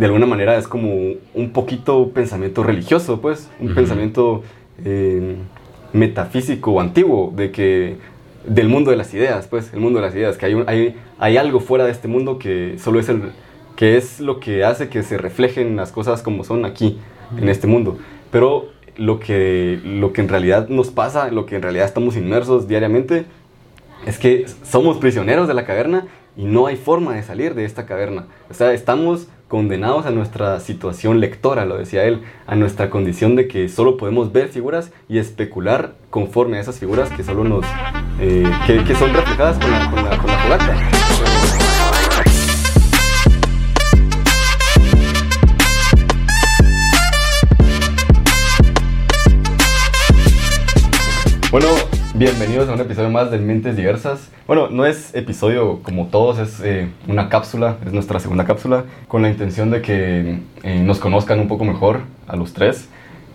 de alguna manera es como un poquito pensamiento religioso, pues, un pensamiento eh, metafísico antiguo de que del mundo de las ideas, pues, el mundo de las ideas, que hay, hay, hay algo fuera de este mundo que solo es el que es lo que hace que se reflejen las cosas como son aquí, en este mundo. Pero lo que, lo que en realidad nos pasa, lo que en realidad estamos inmersos diariamente, es que somos prisioneros de la caverna y no hay forma de salir de esta caverna. O sea, estamos condenados a nuestra situación lectora, lo decía él, a nuestra condición de que solo podemos ver figuras y especular conforme a esas figuras que solo nos, eh, que, son reflejadas con la, con la, con Bueno, bienvenidos a un episodio más de Mentes Diversas. Bueno, no es episodio como todos, es eh, una cápsula, es nuestra segunda cápsula, con la intención de que eh, nos conozcan un poco mejor a los tres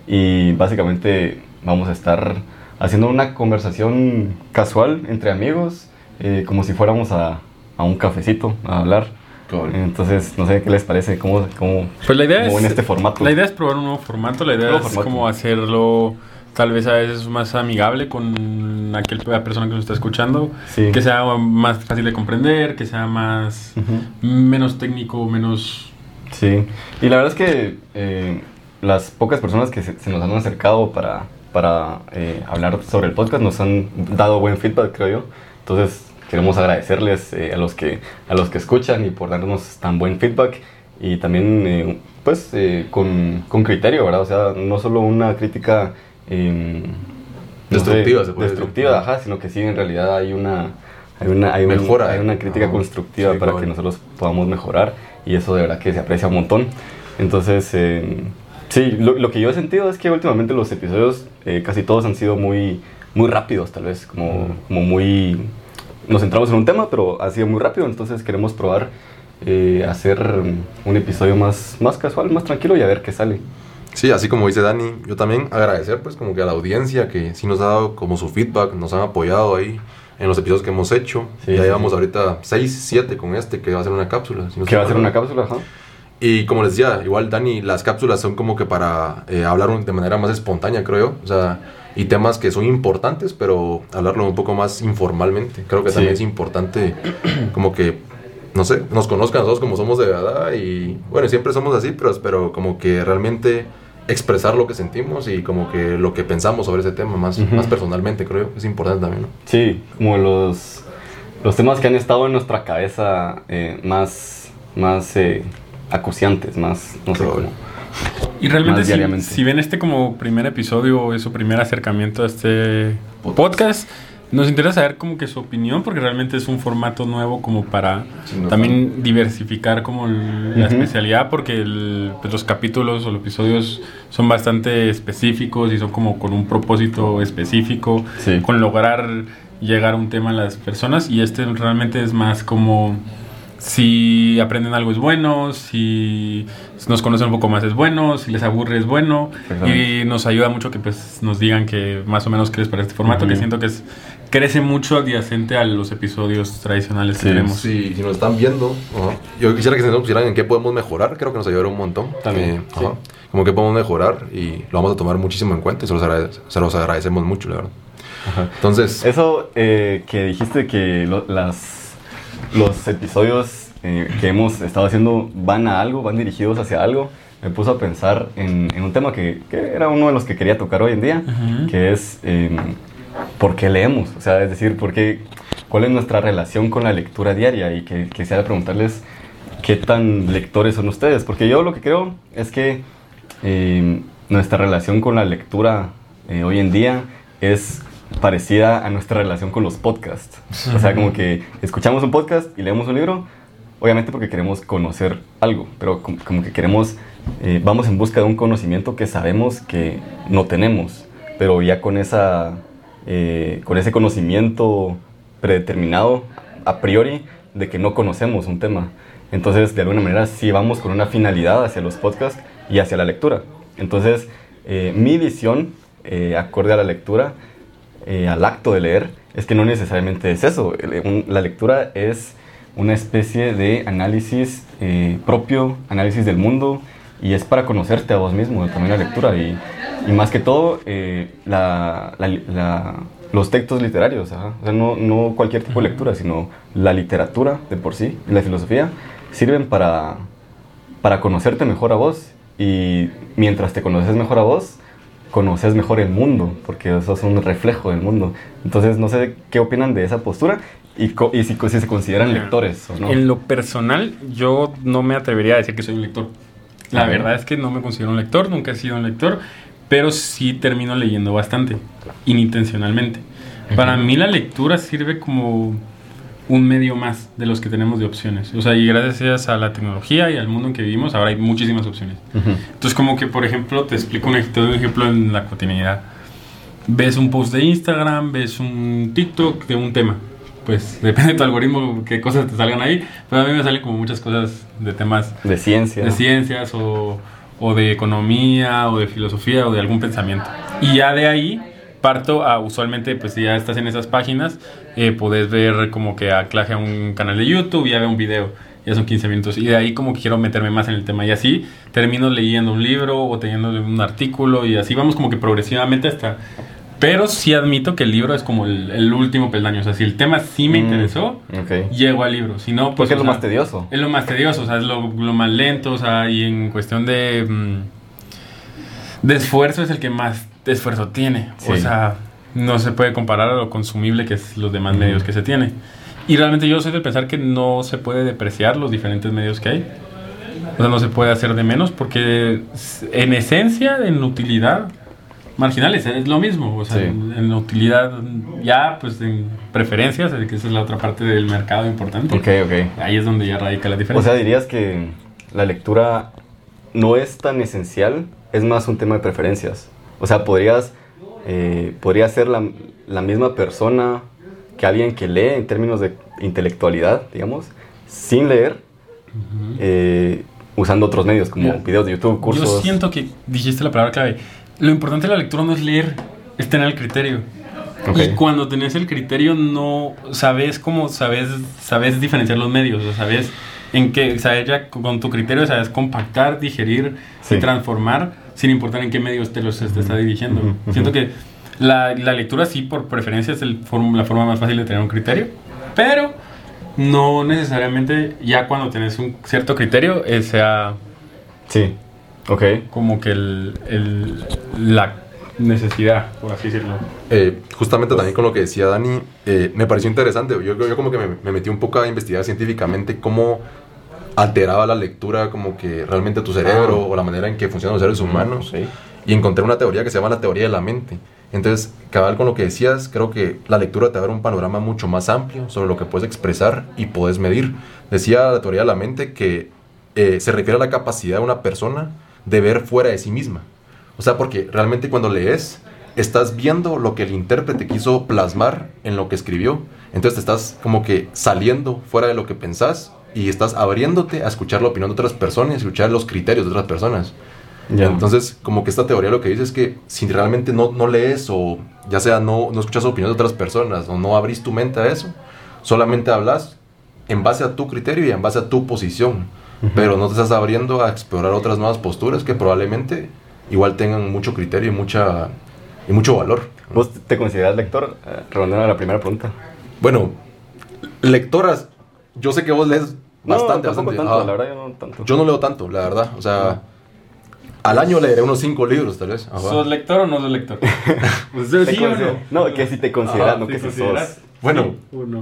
y básicamente vamos a estar haciendo una conversación casual entre amigos, eh, como si fuéramos a, a, un cafecito a hablar. Entonces, no sé qué les parece, cómo, cómo, pues la idea es, en este formato. La idea es probar un nuevo formato, la idea es como hacerlo tal vez a veces más amigable con aquella persona que nos está escuchando, que sea más fácil de comprender, que sea más menos técnico, menos... Sí, y la verdad es que eh, las pocas personas que se, nos han acercado para, para eh, hablar sobre el podcast nos han dado buen feedback, creo yo. Entonces queremos agradecerles eh, a, los que, a los que escuchan y por darnos tan buen feedback. Y también pues con, con criterio, ¿verdad? O sea, no solo una crítica Destructiva, destructiva, ajá, sino que sí, en realidad hay una, hay una, hay Mejora, hay una crítica constructiva para que nosotros podamos mejorar y eso de verdad que se aprecia un montón. Entonces, em, sí, lo, que yo he sentido es que últimamente los episodios eh, casi todos han sido muy, muy rápidos, tal vez, como, como muy... Nos centramos en un tema, pero ha sido muy rápido, entonces queremos probar eh, hacer un episodio más, más casual, más tranquilo y a ver qué sale. Sí, así como dice Dani, yo también agradecer pues como que a la audiencia que sí nos ha dado como su feedback, nos han apoyado ahí en los episodios que hemos hecho. ya llevamos ahorita 6, 7 con este que va a ser una cápsula. que va a ser una cápsula, ajá. Y como les decía, igual Dani, las cápsulas son como que para eh, hablar de manera más espontánea, creo yo. O sea, y temas que son importantes, pero hablarlo un poco más informalmente. Creo que también es importante como que no sé, nos conozcan nosotros como somos de verdad y bueno, siempre somos así, pero, pero como que realmente expresar lo que sentimos y como que lo que pensamos sobre ese tema más, más personalmente, creo. Es importante también, ¿no? Sí, como los, los temas que han estado en nuestra cabeza eh, más, más eh, acuciantes, más, no sé Y realmente, si, si, ven este como primer episodio, es su primer acercamiento a este podcast nos interesa saber como que su opinión, porque realmente es un formato nuevo como para también diversificar como la especialidad, porque pues, los capítulos o los episodios son bastante específicos y son como con un propósito específico, con lograr llegar a un tema a las personas, y este realmente es más como si aprenden algo es bueno, si nos conocen un poco más es bueno, si les aburre es bueno y nos ayuda mucho que pues nos digan que más o menos crees para este formato, que siento que es crece mucho adyacente a los episodios tradicionales que tenemos. Sí, si nos están viendo, yo quisiera que se nos pusieran en qué podemos mejorar, creo que nos ayudaría un montón. También. Eh, como que podemos mejorar y lo vamos a tomar muchísimo en cuenta y se los, agradecemos mucho, la verdad. Entonces... Eso eh, que dijiste que las, los episodios eh, que hemos estado haciendo van a algo, van dirigidos hacia algo, me puso a pensar en, un tema que, era uno de los que quería tocar hoy en día, que es em, por qué leemos, o sea, es decir, por qué, cuál es nuestra relación con la lectura diaria y que quisiera preguntarles qué tan lectores son ustedes, porque yo lo que creo es que eh, nuestra relación con la lectura eh, hoy en día es parecida a nuestra relación con los podcasts. O sea, como que escuchamos un podcast y leemos un libro, obviamente porque queremos conocer algo, pero como, que queremos, eh, vamos en busca de un conocimiento que sabemos que no tenemos, pero ya con esa eh, con ese conocimiento predeterminado a priori de que no conocemos un tema. Entonces, de alguna manera, sí vamos con una finalidad hacia los podcasts y hacia la lectura. Entonces, eh, mi visión, eh, acorde a la lectura, al acto de leer, es que no necesariamente es eso. La lectura es una especie de análisis propio, análisis del mundo, y es para conocerte a vos mismo, también la lectura, y, y más que todo eh, la, la, los textos literarios, o sea, no, no, cualquier tipo de lectura, sino la literatura de por sí, la filosofía, sirven para, para conocerte mejor a vos, y mientras te conoces mejor a vos, conoces mejor el mundo, porque eso es un reflejo del mundo. Entonces, no sé qué opinan de esa postura y, y si, si, se consideran lectores o no. En lo personal, yo no me atrevería a decir que soy un lector. La verdad es que no me considero un lector, nunca he sido un lector, pero sí termino leyendo bastante, inintencionalmente. Para mí la lectura sirve como un medio más de los que tenemos de opciones. O sea, y gracias a la tecnología y al mundo en que vivimos, ahora hay muchísimas opciones. Entonces, como que, por ejemplo, te explico un, un ejemplo en la cotidianidad. Ves un post de Instagram, ves un TikTok de un tema. Pues depende de tu algoritmo qué cosas te salgan ahí. Pero a mí me salen como muchas cosas de temas... De ciencias. De ciencias o, o de economía o de filosofía o de algún pensamiento. Y ya de ahí parto a usualmente, pues si ya estás en esas páginas, eh, puedes ver como que anclaje a un canal de YouTube y ya veo un video. Ya son 15 minutos. Y de ahí como que quiero meterme más en el tema. Y así termino leyendo un libro o teniendo un artículo y así vamos como que progresivamente hasta... Pero sí admito que el libro es como el, último peldaño. O sea, si el tema sí me mm, interesó, llego al libro. Si no, pues... es lo más tedioso. Es lo más tedioso, o sea, es lo, más lento. O sea, y en cuestión de... Mm, de esfuerzo es el que más esfuerzo tiene. O sea, no se puede comparar a lo consumible que es los demás medios que se tiene. Y realmente yo soy de pensar que no se puede depreciar los diferentes medios que hay. O sea, no se puede hacer de menos porque en esencia, en utilidad, marginales, es lo mismo. O sea, en, utilidad ya, pues en preferencias, que esa es la otra parte del mercado importante. Ok, ok. Ahí es donde ya radica la diferencia. O sea, dirías que la lectura no es tan esencial, es más un tema de preferencias. O sea, podrías, eh, podría ser la, la, misma persona que alguien que lee en términos de intelectualidad, digamos, sin leer, eh, usando otros medios como videos de YouTube, cursos. Yo siento que dijiste la palabra clave. Lo importante de la lectura no es leer, es tener el criterio. Y cuando tenés el criterio no sabes cómo sabes sabes diferenciar los medios, o sabes en qué sabes ya con tu criterio sabes compactar, digerir y transformar sin importar en qué medios te los te está dirigiendo. Siento que la, la, lectura sí, por preferencia, es el la forma más fácil de tener un criterio, pero no necesariamente ya cuando tienes un cierto criterio eh, sea... Sí, ok. Como que el, el, la necesidad, por así decirlo. Eh, justamente también con lo que decía Dani, eh, me pareció interesante. Yo, yo como que me, me, metí un poco a investigar científicamente cómo alteraba la lectura como que realmente tu cerebro ah. o la manera en que funcionan los seres humanos. Y encontré una teoría que se llama la teoría de la mente. Entonces, cabal con lo que decías, creo que la lectura te da un panorama mucho más amplio sobre lo que puedes expresar y puedes medir. Decía la teoría de la mente que eh, se refiere a la capacidad de una persona de ver fuera de sí misma. O sea, porque realmente cuando lees, estás viendo lo que el intérprete quiso plasmar en lo que escribió. Entonces te estás como que saliendo fuera de lo que pensás y estás abriéndote a escuchar la opinión de otras personas y escuchar los criterios de otras personas. Entonces, como que esta teoría lo que dice es que si realmente no, no lees o ya sea no, no escuchas la opinión de otras personas o no abrís tu mente a eso, solamente hablas en base a tu criterio y en base a tu posición, pero no te estás abriendo a explorar otras nuevas posturas que probablemente igual tengan mucho criterio y, mucha, y mucho valor. ¿Vos te consideras lector? Eh, a la primera pregunta. Bueno, lectoras, yo sé que vos lees Bastante, bastante. Tanto, la verdad yo no tanto. Yo no leo tanto, la verdad. O sea, al año leeré unos cinco libros, tal vez. ¿Sos lector o no sos lector? pues sí o no. No, que si te consideras, no que si sos. Bueno. No,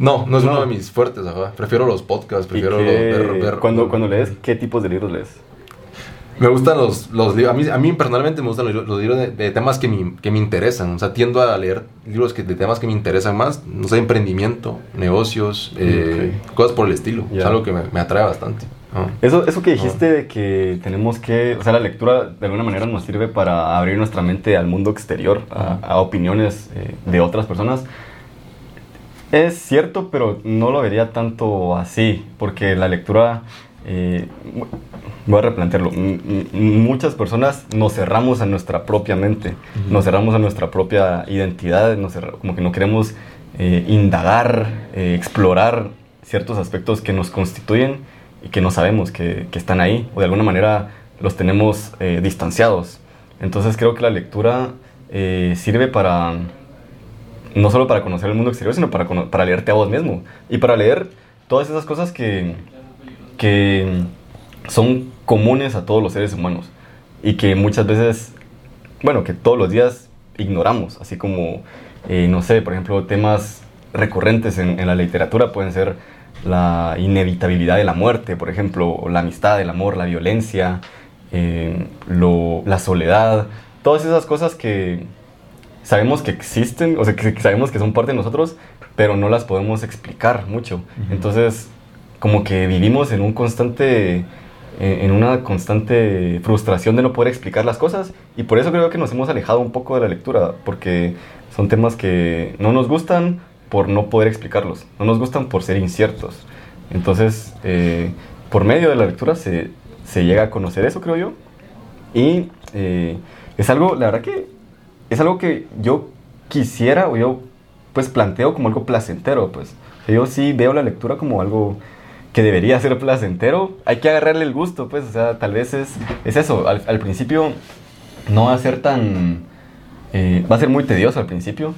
no es uno de mis fuertes, ajá. Prefiero los podcasts, prefiero ver, Cuando, cuando lees, ¿qué tipos de libros lees? Me gustan los, los libros, a mí, a mí personalmente me gustan los, libros de, temas que me, que me interesan, o sea, tiendo a leer libros que, de temas que me interesan más, no sé, emprendimiento, negocios, eh, cosas por el estilo, es algo que me, me atrae bastante. Eso, eso que dijiste de que tenemos que, o sea, la lectura de alguna manera nos sirve para abrir nuestra mente al mundo exterior, a, opiniones eh, de otras personas. Es cierto, pero no lo vería tanto así, porque la lectura eh, voy a replantearlo. muchas personas nos cerramos a nuestra propia mente, nos cerramos a nuestra propia identidad, nos como que no queremos eh, indagar, eh, explorar ciertos aspectos que nos constituyen y que no sabemos que, que están ahí o de alguna manera los tenemos distanciados. Entonces creo que la lectura sirve para, no solo para conocer el mundo exterior, sino para, para leerte a vos mismo. Y para leer todas esas cosas que, que son comunes a todos los seres humanos. Y que muchas veces, bueno, que todos los días ignoramos, así como, eh, no sé, por ejemplo, temas recurrentes en, la literatura pueden ser la inevitabilidad de la muerte, por ejemplo, la amistad, el amor, la violencia, eh, la soledad, todas esas cosas que sabemos que existen, o sea, que sabemos que son parte de nosotros, pero no las podemos explicar mucho. Entonces, como que vivimos en un constante en una constante frustración de no poder explicar las cosas y por eso creo que nos hemos alejado un poco de la lectura, porque son temas que no nos gustan por no poder explicarlos, no nos gustan por ser inciertos. Entonces, eh, por medio de la lectura se, se, llega a conocer eso, creo yo, y eh, es algo, la verdad que es algo que yo quisiera o yo pues planteo como algo placentero, pues. Yo sí veo la lectura como algo que debería ser placentero, hay que agarrarle el gusto, pues, o sea, tal vez es, es eso, al, principio no va a ser tan, eh, va a ser muy tedioso al principio,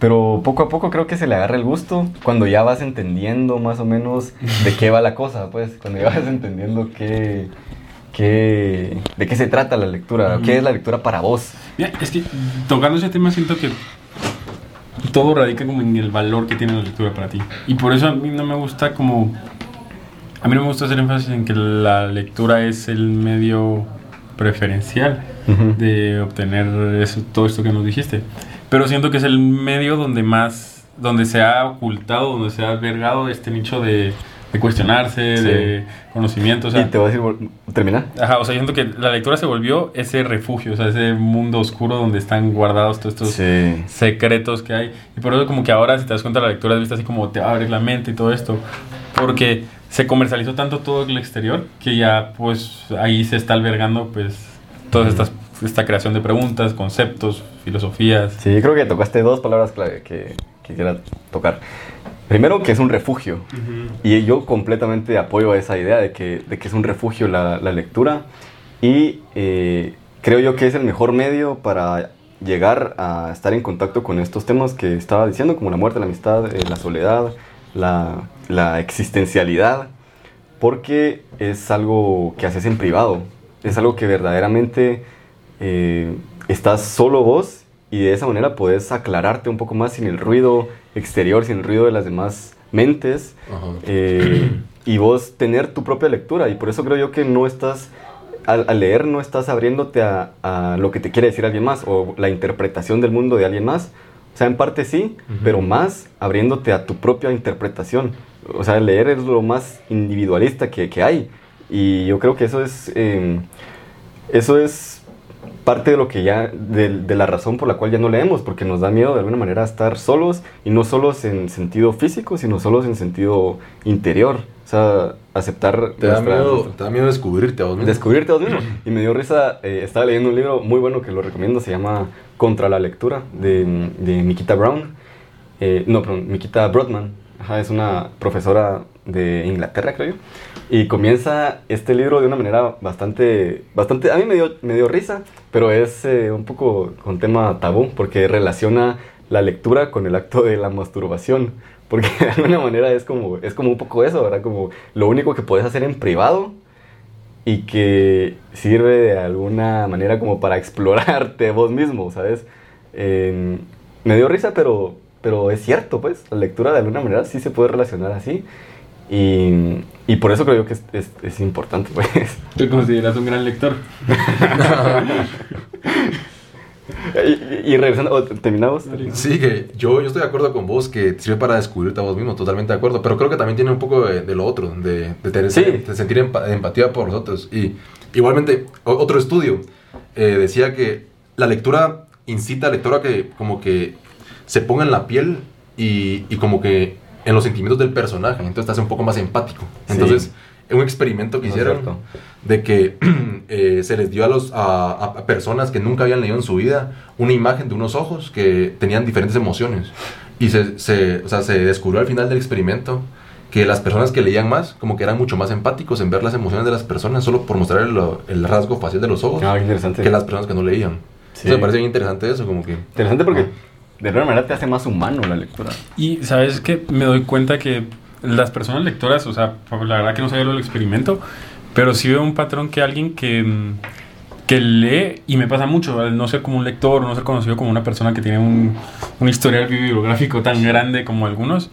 pero poco a poco creo que se le agarra el gusto cuando ya vas entendiendo más o menos de qué va la cosa, pues, cuando ya vas entendiendo qué, qué, de qué se trata la lectura, qué es la lectura para vos. Mira, es que tocando ese tema siento que todo radica como en el valor que tiene la lectura para ti. Y por eso a mí no me gusta como a mí no me gusta hacer énfasis en que la lectura es el medio preferencial de obtener eso, todo esto que nos dijiste. Pero siento que es el medio donde más, donde se ha ocultado, donde se ha albergado este nicho de, cuestionarse, de conocimiento. y te voy a decir, termina. Ajá, o sea, siento que la lectura se volvió ese refugio, o sea, ese mundo oscuro donde están guardados todos estos secretos que hay. Y por eso como que ahora, si te das cuenta, la lectura es vista así como te abre la mente y todo esto. Porque se comercializó tanto todo el exterior que ya pues ahí se está albergando pues toda esta, esta creación de preguntas, conceptos, filosofías. Sí, creo que tocaste dos palabras clave que quisiera tocar. Primero, que es un refugio. Y yo completamente apoyo esa idea de que, de que es un refugio la, la lectura. Y eh, creo yo que es el mejor medio para llegar a estar en contacto con estos temas que estaba diciendo, como la muerte, la amistad, eh, la soledad, la, la existencialidad, porque es algo que haces en privado, es algo que verdaderamente eh, estás solo vos y de esa manera puedes aclararte un poco más sin el ruido exterior, sin el ruido de las demás mentes eh, y vos tener tu propia lectura y por eso creo yo que no estás al, leer no estás abriéndote a, a, lo que te quiere decir alguien más o la interpretación del mundo de alguien más o sea, en parte sí, pero más abriéndote a tu propia interpretación. O sea, leer es lo más individualista que, que hay. Y yo creo que eso es, em, eso es parte de lo que ya, de, de, la razón por la cual ya no leemos, porque nos da miedo de alguna manera estar solos, y no solos en sentido físico, sino solos en sentido interior. O sea, aceptar... Te, da, miedo, te da miedo descubrirte a vos mismo. Descubrirte a vos mismo. Y me dio risa, eh, estaba leyendo un libro muy bueno que lo recomiendo, se llama Contra la lectura, de, de Mikita Brown. Eh, no, perdón, Mikita Broadman. es una profesora de Inglaterra, creo yo. Y comienza este libro de una manera bastante, bastante, a mí me dio, me dio risa, pero es eh, un poco con tema tabú, porque relaciona la lectura con el acto de la masturbación. Porque de alguna manera es como, es como un poco eso, ¿verdad? Como lo único que puedes hacer en privado y que sirve de alguna manera como para explorarte vos mismo, ¿sabes? me dio risa, pero, pero es cierto, pues, la lectura de alguna manera sí se puede relacionar así. Y, y por eso creo que es, es, es importante, pues. ¿Te consideras un gran lector? y, regresando, ¿terminamos? Sí, que yo, yo estoy de acuerdo con vos que sirve para descubrirte a vos mismo, totalmente de acuerdo. Pero creo que también tiene un poco de, lo otro, de, de, sentir empatía por los otros. Y igualmente, otro estudio eh, decía que la lectura incita al lector a que como que se ponga en la piel y, y como que en los sentimientos del personaje. Entonces te hace un poco más empático. Entonces un experimento que hicieron de que eh, se les dio a, los, a, personas que nunca habían leído en su vida una imagen de unos ojos que tenían diferentes emociones. Y se, se, o sea, se descubrió al final del experimento que las personas que leían más, como que eran mucho más empáticos en ver las emociones de las personas solo por mostrar el, el rasgo facial de los ojos ah, que las personas que no leían. Sí. me parece bien interesante eso, como que... Interesante porque de alguna manera te hace más humano la lectura. Y sabes que me doy cuenta que las personas lectoras, o sea, la verdad que no sabía lo del experimento, pero sí veo un patrón que alguien que, que lee, y me pasa mucho, al no ser como un lector, no ser conocido como una persona que tiene un, un historial bibliográfico tan grande como algunos,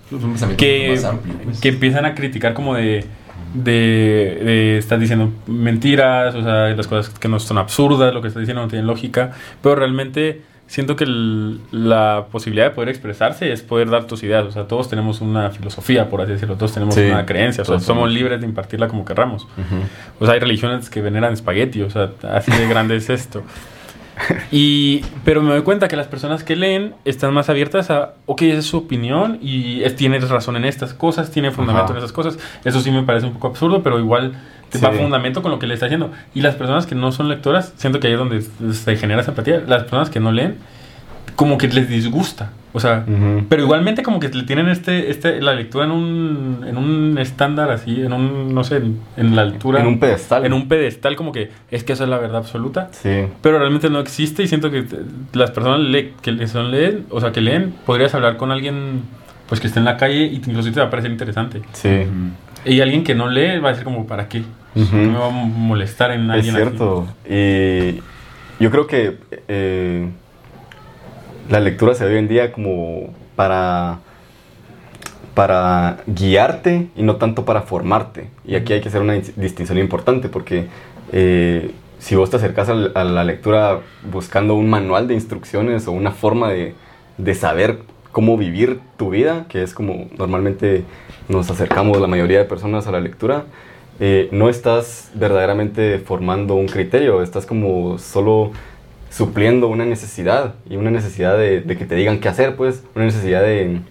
que, pues. que empiezan a criticar como de de, de, estar diciendo mentiras, o sea, las cosas que no son absurdas, lo que está diciendo no tiene lógica, pero realmente siento que la posibilidad de poder expresarse es poder dar tus ideas. O sea, todos tenemos una filosofía, por así decirlo, todos tenemos una creencia, o sea, somos libres de impartirla como querramos. O sea, hay religiones que veneran espagueti, o sea, así de grande es esto. Y, pero me doy cuenta que las personas que leen están más abiertas a, ok, esa es su opinión y es, tienes razón en estas cosas, tiene fundamento en esas cosas. Eso sí me parece un poco absurdo, pero igual te va fundamento con lo que le está haciendo. Y las personas que no son lectoras, siento que ahí es donde se genera esa empatía. Las personas que no leen, como que les disgusta. O sea, pero igualmente como que le tienen este, este, la lectura en un, en un estándar así, en un, no sé, en, la altura. En un pedestal. En un pedestal como que es que esa es la verdad absoluta. Sí. Pero realmente no existe y siento que las personas que son leen, o sea, que leen, podrías hablar con alguien pues que esté en la calle y incluso te va a parecer interesante. Sí. Y alguien que no lee va a decir como, ¿para qué? Me va a molestar en alguien Es cierto. Y yo creo que eh, la lectura se ve hoy en día como para, para guiarte y no tanto para formarte. Y aquí hay que hacer una distinción importante porque eh, si vos te acercas a la lectura buscando un manual de instrucciones o una forma de, de saber cómo vivir tu vida, que es como normalmente nos acercamos la mayoría de personas a la lectura, eh, no estás verdaderamente formando un criterio, estás como solo supliendo una necesidad y una necesidad de, que te digan qué hacer, pues, una necesidad de...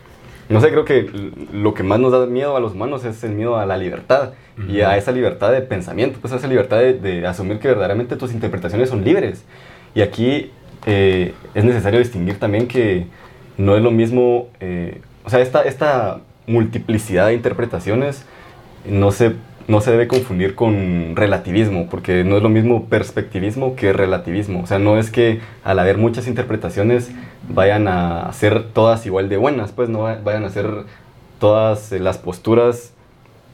No sé, creo que lo que más nos da miedo a los humanos es el miedo a la libertad y a esa libertad de pensamiento, pues a esa libertad de, asumir que verdaderamente tus interpretaciones son libres. Y aquí eh, es necesario distinguir también que no es lo mismo, eh, o sea, esta, esta multiplicidad de interpretaciones no se, no se debe confundir con relativismo, porque no es lo mismo perspectivismo que relativismo. O sea, no es que al haber muchas interpretaciones vayan a ser todas igual de buenas, pues no vayan a ser todas eh, las posturas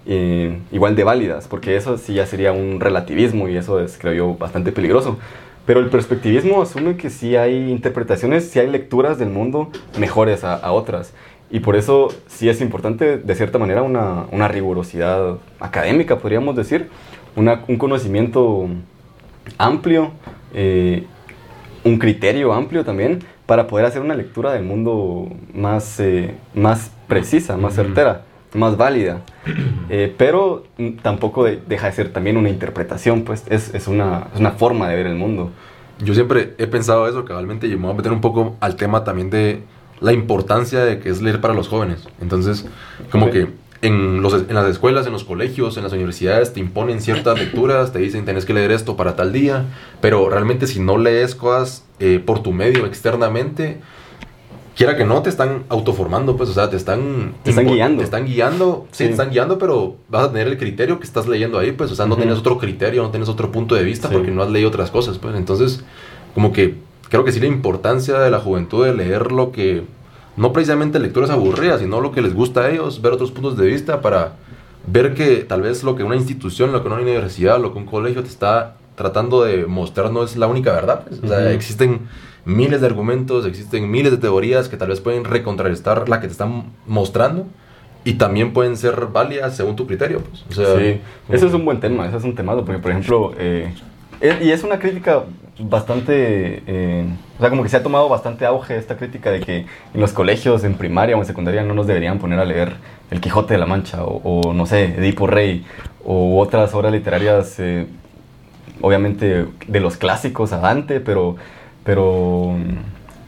eh, igual de válidas, porque eso sí ya sería un relativismo y eso es, creo yo, bastante peligroso. Pero el perspectivismo asume que sí hay interpretaciones, sí hay lecturas del mundo mejores a, otras. Y por eso sí es importante, de cierta manera, una, una rigurosidad académica, podríamos decir, una, un conocimiento amplio, eh, un criterio amplio también, para poder hacer una lectura del mundo más, eh, más precisa, más certera más válida. Eh, pero tampoco deja de ser también una interpretación, pues es, es, una, es, una, forma de ver el mundo. Yo siempre he pensado eso, cabalmente, y me voy a meter un poco al tema también de la importancia de que es leer para los jóvenes. Entonces, como que en, los, en las escuelas, en los colegios, en las universidades te imponen ciertas lecturas, te dicen tenés que leer esto para tal día, pero realmente si no lees cosas eh, por tu medio externamente, quiera que no, te están autoformando, pues, o sea, te están... Te están guiando. Te están guiando, sí, te están guiando, pero vas a tener el criterio que estás leyendo ahí, pues, o sea, no tienes otro criterio, no tienes otro punto de vista porque no has leído otras cosas, pues, entonces, como que creo que sí la importancia de la juventud de leer lo que, no precisamente lecturas aburridas, sino lo que les gusta a ellos, ver otros puntos de vista para ver que tal vez lo que una institución, lo que una universidad, lo que un colegio te está tratando de mostrar no es la única verdad, pues, o sea, existen miles de argumentos, existen miles de teorías que tal vez pueden recontrarrestar la que te están mostrando y también pueden ser válidas según tu criterio. Pues. sí, ese es un buen tema, ese es un tema, porque por ejemplo, eh, y es una crítica bastante, eh, o sea, como que se ha tomado bastante auge esta crítica de que en los colegios, en primaria o en secundaria, no nos deberían poner a leer El Quijote de la Mancha o, no sé, Edipo Rey o otras obras literarias, eh, obviamente de los clásicos a Dante, pero pero,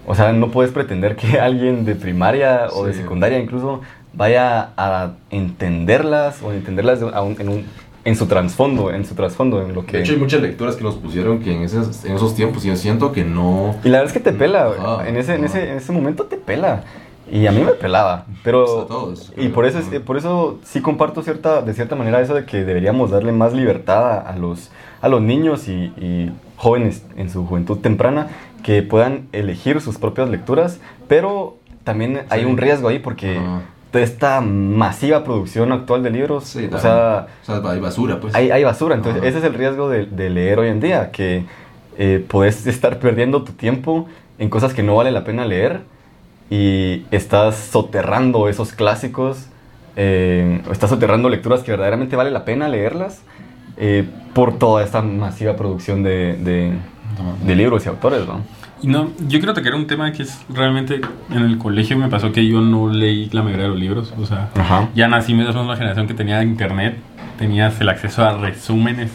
o sea, no puedes pretender que alguien de primaria o de secundaria incluso vaya a entenderlas o entenderlas en, un, en su trasfondo, en su trasfondo, en lo que... De hecho, hay muchas lecturas que nos pusieron que en esos, en esos tiempos y yo siento que no... Y la verdad es que te pela, en, ese, en, ese, en ese momento te pela. Y a mí me pelaba, pero... Pues y por eso, por eso sí comparto cierta, de cierta manera eso de que deberíamos darle más libertad a los, a los niños y, jóvenes en su juventud temprana que puedan elegir sus propias lecturas, pero también hay un riesgo ahí porque de esta masiva producción actual de libros, o, sea, hay basura, pues. Hay, basura, entonces ese es el riesgo de, leer hoy en día, que eh, puedes estar perdiendo tu tiempo en cosas que no vale la pena leer y estás soterrando esos clásicos, eh, estás soterrando lecturas que verdaderamente vale la pena leerlas eh, por toda esta masiva producción de, de, libros y autores, ¿no? Y no, yo quiero tocar un tema que es realmente en el colegio me pasó que yo no leí la mayoría de los libros, o sea, ya nací en una generación que tenía internet, tenías el acceso a resúmenes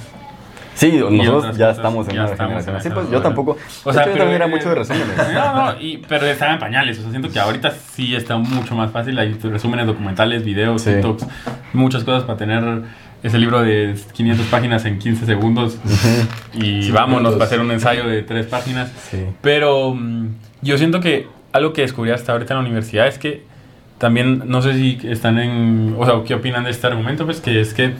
Sí, nosotros ya estamos en una generación así, pues yo tampoco. O sea, yo también era mucho de resúmenes. No, no, y, pero estaban pañales. O sea, siento que ahorita sí está mucho más fácil. Hay resúmenes documentales, videos, TikToks, muchas cosas para tener ese libro de 500 páginas en 15 segundos. Y vámonos para hacer un ensayo de 3 páginas. Pero mm, yo siento que algo que descubrí hasta ahorita en la universidad es que también, no sé si están en. O sea, ¿qué opinan de este argumento? Pues que es que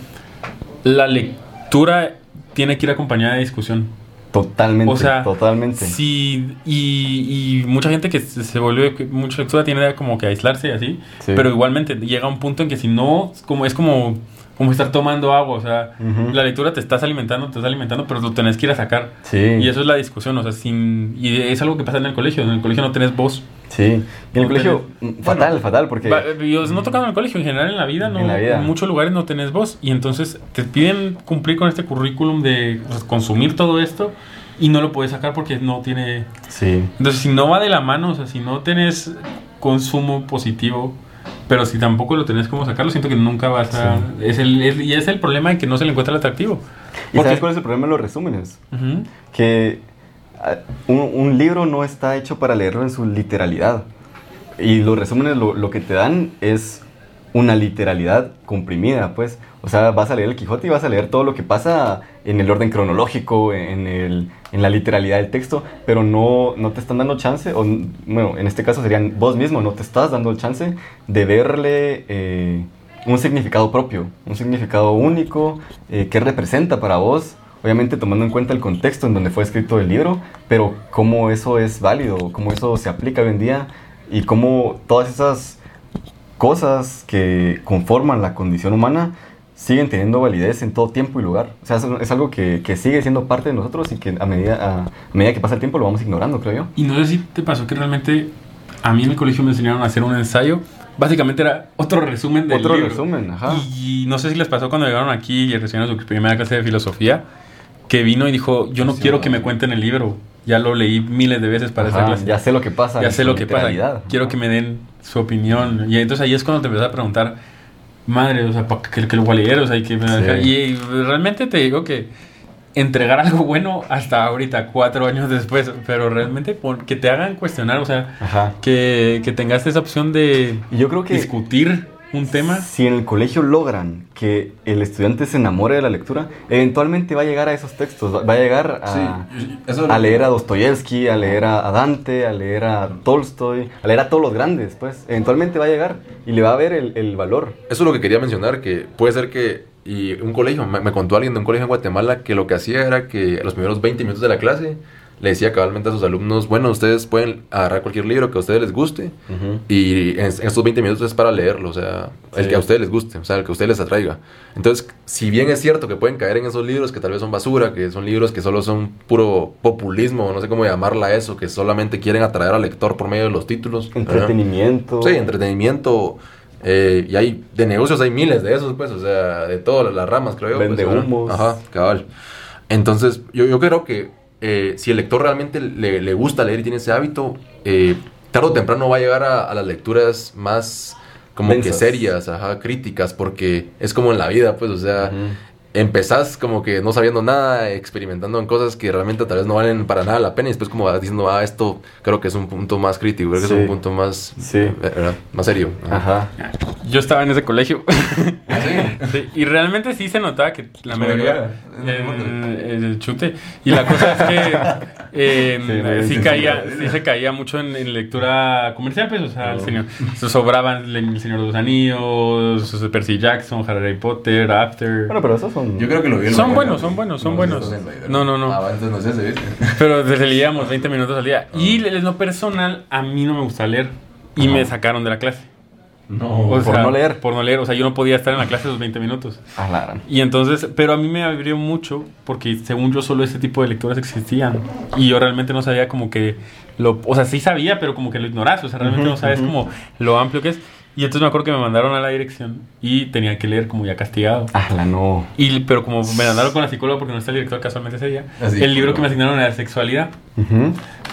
la lectura tiene que ir acompañada de discusión. Totalmente. O sea, totalmente. Sí, y, y, mucha gente que se, vuelve mucha lectura tiene como que aislarse y así. Pero igualmente llega un punto en que si no, como es como como estar tomando agua, o sea, la lectura te estás alimentando, te estás alimentando, pero lo tenés que ir a sacar. Sí. Y eso es la discusión, o sea, sin y es algo que pasa en el colegio, en el colegio no tenés voz. Sí, en el colegio, fatal, fatal, porque... Yo no tocando en el colegio, en general en la vida, no, en, muchos lugares no tenés voz, y entonces te piden cumplir con este currículum de consumir todo esto, y no lo puedes sacar porque no tiene... Sí. Entonces, si no va de la mano, o sea, si no tenés consumo positivo pero si tampoco lo tenés como sacarlo, siento que nunca vas a... Es el, y es el problema de que no se le encuentra el atractivo. ¿Y sabes cuál es el problema de los resúmenes? Que ah, un, libro no está hecho para leerlo en su literalidad. Y los resúmenes lo, lo que te dan es una literalidad comprimida, pues. O sea, vas a leer el Quijote y vas a leer todo lo que pasa en el orden cronológico, en, el, en la literalidad del texto, pero no, no te están dando chance, o bueno, en este caso serían vos mismo, no te estás dando el chance de verle eh, un significado propio, un significado único eh, que representa para vos, obviamente tomando en cuenta el contexto en donde fue escrito el libro, pero cómo eso es válido, cómo eso se aplica hoy en día y cómo todas esas cosas que conforman la condición humana siguen teniendo validez en todo tiempo y lugar. O sea, es, algo que, que, sigue siendo parte de nosotros y que a medida, a, medida que pasa el tiempo lo vamos ignorando, creo yo. Y no sé si te pasó que realmente a mí en el colegio me enseñaron a hacer un ensayo. Básicamente era otro resumen del Otro resumen, ajá. Y, no sé si les pasó cuando llegaron aquí y recibieron su primera clase de filosofía, que vino y dijo, yo no quiero que me cuenten el libro. Ya lo leí miles de veces para esa clase. Ya sé lo que pasa. Ya sé lo que pasa. Quiero que me den su opinión. Y entonces ahí es cuando te empezás a preguntar, madre, o sea, que, que lo voy o sea, y que y, realmente te digo que entregar algo bueno hasta ahorita, cuatro años después, pero realmente que te hagan cuestionar, o sea, que, que tengas esa opción de yo creo que discutir un tema. Si en el colegio logran que el estudiante se enamore de la lectura, eventualmente va a llegar a esos textos, va a llegar a, leer a Dostoyevsky, a leer a Dante, a leer a Tolstoy, a leer a todos los grandes, pues eventualmente va a llegar y le va a ver el, valor. Eso es lo que quería mencionar, que puede ser que, y un colegio, me, me contó alguien de un colegio en Guatemala que lo que hacía era que a los primeros 20 minutos de la clase le decía cabalmente a sus alumnos, bueno, ustedes pueden agarrar cualquier libro que a ustedes les guste y en, estos 20 minutos es para leerlo, o sea, el que a ustedes les guste, o sea, el que a ustedes les atraiga. Entonces, si bien es cierto que pueden caer en esos libros que tal vez son basura, que son libros que solo son puro populismo, no sé cómo llamarla eso, que solamente quieren atraer al lector por medio de los títulos. Entretenimiento. Sí, entretenimiento. Eh, y hay de negocios hay miles de esos, pues, o sea, de todas las ramas, creo yo. Pues, Vende humos. Ajá, cabal. Entonces, yo, yo creo que eh, si el lector realmente le, gusta leer y tiene ese hábito, eh, tarde o temprano va a llegar a, las lecturas más como que serias, ajá, críticas, porque es como en la vida, pues, o sea, empezás como que no sabiendo nada, experimentando en cosas que realmente tal vez no valen para nada la pena y después como vas diciendo, ah, esto creo que es un punto más crítico, creo que es un punto más, sí. más serio. Ajá. Yo estaba en ese colegio. ¿Ah, sí? y realmente sí se notaba que la mayoría el, chute y la cosa es que eh, sí, caía, sí se caía mucho en, lectura comercial, pues, o sea, el señor, se sobraban El Señor de los Anillos, Percy Jackson, Harry Potter, After. Bueno, pero esos son. Yo creo que lo vi. Son buenos, son buenos, son buenos. No, no, no. Ah, entonces no sé, ¿viste? Pero desde leíamos 20 minutos al día. Y en lo personal, a mí no me gusta leer. Y me sacaron de la clase. No, por no leer. Por no leer, o sea, yo no podía estar en la clase los 20 minutos. Ah, y entonces, pero a mí me abrió mucho porque según yo solo ese tipo de lecturas existían. Y yo realmente no sabía como que lo, o sea, sí sabía, pero como que lo ignoras, o sea, realmente no sabes como lo amplio que es. Y entonces me acuerdo que me mandaron a la dirección y tenía que leer como ya castigado. Ah, la no. Y, pero como me mandaron con la psicóloga porque no está el director casualmente ese día, el libro que me asignaron era sexualidad.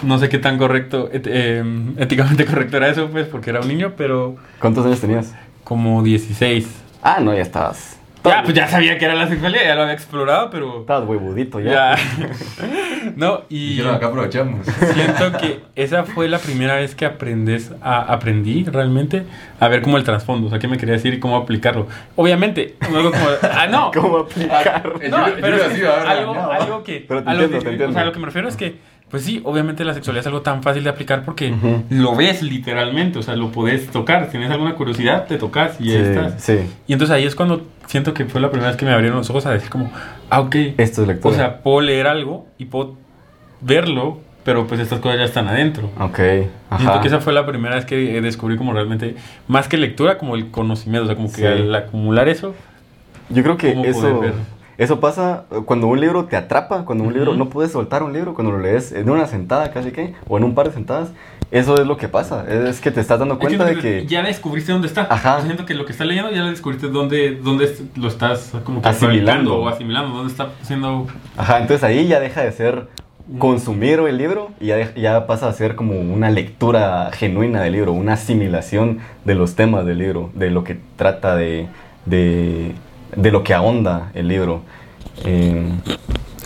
No sé qué tan correcto, eh, éticamente correcto era eso, pues, porque era un niño, pero... ¿Cuántos años tenías? Como 16. Ah, no, ya estabas ya, pues ya sabía que era la sexualidad, ya lo había explorado, pero. Estabas huevudito ya. no, y. acá aprovechamos. Siento que esa fue la primera vez que aprendes a, aprendí realmente a ver como el trasfondo, o sea, qué me quería decir y cómo aplicarlo. Obviamente, algo como. Ah, no. ¿Cómo aplicarlo? No, pero algo, algo que. Pero te entiendo, te entiendo. O sea, lo que me refiero es que pues sí, obviamente la sexualidad es algo tan fácil de aplicar porque lo ves literalmente, o sea, lo puedes tocar. Si tienes alguna curiosidad, te tocas y estás. Sí. Y entonces ahí es cuando siento que fue la primera vez que me abrieron los ojos a decir como, ah, ok. Esto es lectura. O sea, puedo leer algo y puedo verlo, pero pues estas cosas ya están adentro. Ok. Ajá. Siento que esa fue la primera vez que descubrí como realmente, más que lectura, como el conocimiento, o sea, como que al acumular eso. Yo creo que eso... Eso pasa cuando un libro te atrapa, cuando un libro no puedes soltar un libro, cuando lo lees en una sentada casi que, o en un par de sentadas. Eso es lo que pasa, es que te estás dando cuenta de que... Ya descubriste dónde está. Ajá. Siento que lo que estás leyendo ya descubriste dónde, dónde lo estás como que asimilando o asimilando, dónde está siendo... Ajá, entonces ahí ya deja de ser consumir el libro y ya, ya, pasa a ser como una lectura genuina del libro, una asimilación de los temas del libro, de lo que trata de, de de lo que ahonda el libro. Eh,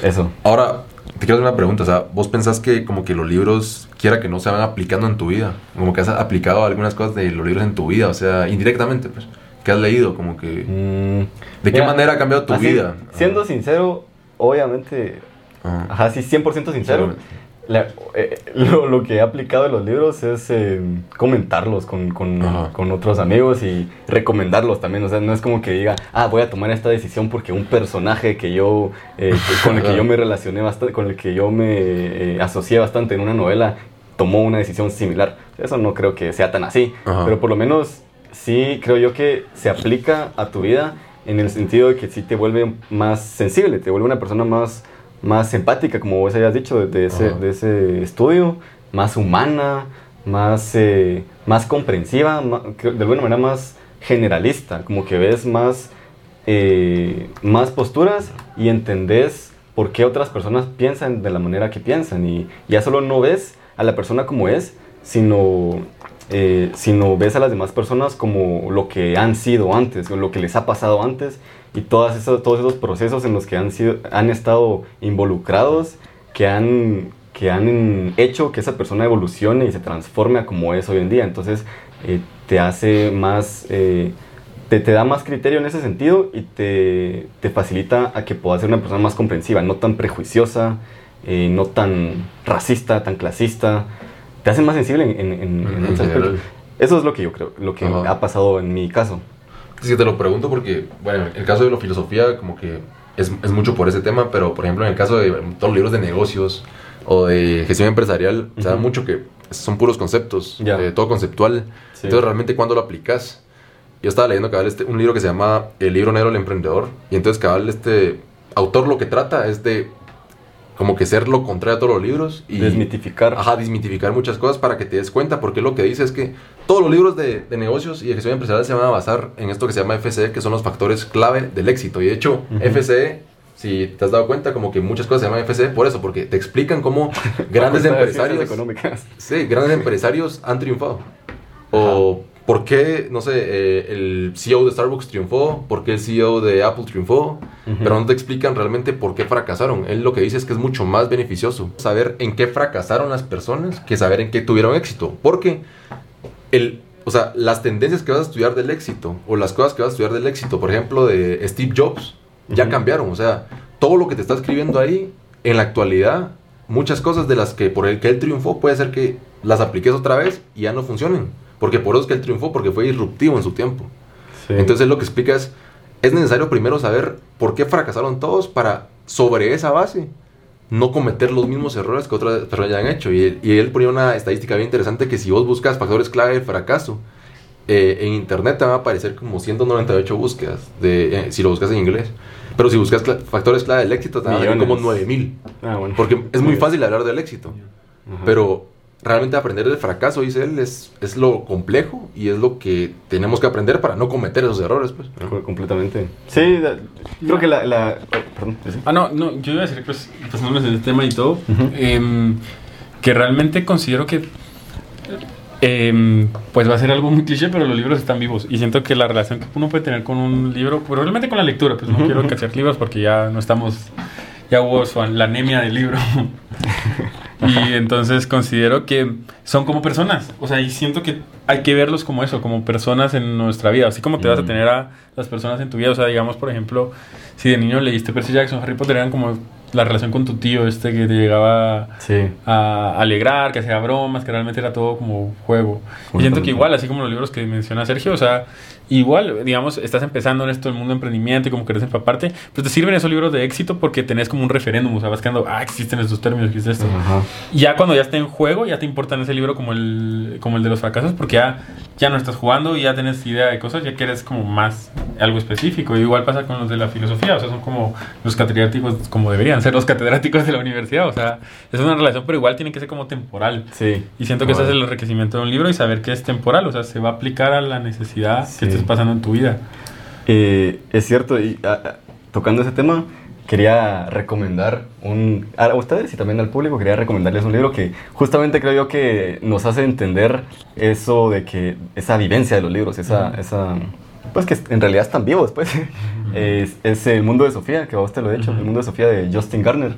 eso. Ahora, te quiero hacer una pregunta. O sea, ¿vos pensás que como que los libros, quiera que no se van aplicando en tu vida? Como que has aplicado algunas cosas de los libros en tu vida, o sea, indirectamente, pues. ¿Qué has leído? Como que... Mm, ¿De qué manera ha cambiado tu vida? Siendo sincero, obviamente... Ajá, sí, 100% sincero. Eh, lo, que he aplicado en los libros es eh, comentarlos con, con, otros amigos y recomendarlos también. O sea, no es como que diga, ah, voy a tomar esta decisión porque un personaje que yo, eh, con el que yo me relacioné bastante, con el que yo me asocié bastante en una novela, tomó una decisión similar. Eso no creo que sea tan así, pero por lo menos sí creo yo que se aplica a tu vida en el sentido de que sí te vuelve más sensible, te vuelve una persona más más empática, como vos habías dicho, de ese, de ese estudio, más humana, más, eh, más comprensiva, de alguna manera más generalista, como que ves más, eh, más posturas y entendés por qué otras personas piensan de la manera que piensan. Y ya solo no ves a la persona como es, sino, eh, sino ves a las demás personas como lo que han sido antes, o lo que les ha pasado antes y todas esos, todos esos procesos en los que han, sido, han estado involucrados, que han, que han hecho que esa persona evolucione y se transforme a como es hoy en día. Entonces eh, te hace más, eh, te, te, da más criterio en ese sentido y te, te, facilita a que puedas ser una persona más comprensiva, no tan prejuiciosa, eh, no tan racista, tan clasista. Te hace más sensible en, en, Eso es lo que yo creo, lo que ha pasado en mi caso. Es que te lo pregunto porque, bueno, el caso de la filosofía como que es, es, mucho por ese tema, pero por ejemplo en el caso de todos los libros de negocios o de gestión empresarial, se da mucho que son puros conceptos, eh, todo conceptual. Entonces realmente cuando lo aplicas, yo estaba leyendo cabal este, un libro que se llama El libro negro del emprendedor, y entonces cabal este autor lo que trata es de como que ser lo contrario a todos los libros y desmitificar. Ajá, desmitificar muchas cosas para que te des cuenta, porque lo que dice es que todos los libros de, de negocios y de gestión empresarial se van a basar en esto que se llama FCE, que son los factores clave del éxito. Y de hecho, FCE, si te has dado cuenta, como que muchas cosas se llaman FCE por eso, porque te explican cómo grandes empresarios. económicas. Sí, grandes empresarios han triunfado. O ¿Por qué, no sé, eh, el CEO de Starbucks triunfó? ¿Por qué el CEO de Apple triunfó? Pero no te explican realmente por qué fracasaron. Él lo que dice es que es mucho más beneficioso saber en qué fracasaron las personas que saber en qué tuvieron éxito. Porque el, o sea, las tendencias que vas a estudiar del éxito o las cosas que vas a estudiar del éxito, por ejemplo, de Steve Jobs, ya cambiaron. O sea, todo lo que te está escribiendo ahí, en la actualidad, muchas cosas de las que por el que él triunfó puede ser que las apliques otra vez y ya no funcionen. Porque por eso es que él triunfó, porque fue disruptivo en su tiempo. Entonces lo que explica es, es necesario primero saber por qué fracasaron todos para, sobre esa base, no cometer los mismos errores que otras personas ya han hecho. Y, él ponía una estadística bien interesante que si vos buscas factores clave de fracaso, eh, en internet te van a aparecer como 198 búsquedas, de, eh, si lo buscas en inglés. Pero si buscas factores clave del éxito, te van a como 9000. Ah, Porque es muy fácil hablar del éxito. Pero realmente aprender del fracaso, dice él, es, es lo complejo y es lo que tenemos que aprender para no cometer esos errores, pues. Completamente. Sí, creo que la... la oh, perdón. Ah, no, no, yo iba a decir, pues, pasándonos en el tema y todo, em, que realmente considero que... Em, pues va a ser algo muy cliché, pero los libros están vivos. Y siento que la relación que uno puede tener con un libro, probablemente con la lectura, pues no quiero cachar libros porque ya no estamos, ya hubo la anemia del libro. Y entonces considero que son como personas. O sea, y siento que hay que verlos como eso, como personas en nuestra vida. Así como te vas a mm. tener a las personas en tu vida. O sea, digamos, por ejemplo, si de niño leíste Percy Jackson, Harry Potter eran como la relación con tu tío este que te llegaba a alegrar, que hacía bromas, que realmente era todo como juego. Y siento que igual, así como los libros que menciona Sergio, o sea, igual, digamos, estás empezando en esto del mundo de emprendimiento y como querés empaparte, pues te sirven esos libros de éxito porque tenés como un referéndum, o sea, vas quedando, ah, existen estos términos, existe esto. Y ya cuando ya esté en juego, ya te importa ese libro como el, como el de los fracasos porque ya, ya no estás jugando y ya tienes idea de cosas, ya quieres como más algo específico. Y igual pasa con los de la filosofía, o sea, son como los catedráticos como deberían ser los catedráticos de la universidad, o sea, es una relación, pero igual tiene que ser como temporal. Sí. Y siento que ese es el enriquecimiento de un libro y saber que es temporal, o sea, se va a aplicar a la necesidad que estés pasando en tu vida. Eh, es cierto, y ah, ah, tocando ese tema, quería recomendar un, a ustedes y también al público, quería recomendarles un libro que justamente creo yo que nos hace entender eso de que esa vivencia de los libros, esa, esa pues que en realidad están vivos, pues. es, es, El Mundo de Sofía, que a usted lo he dicho, El Mundo de Sofía de Justin Garner.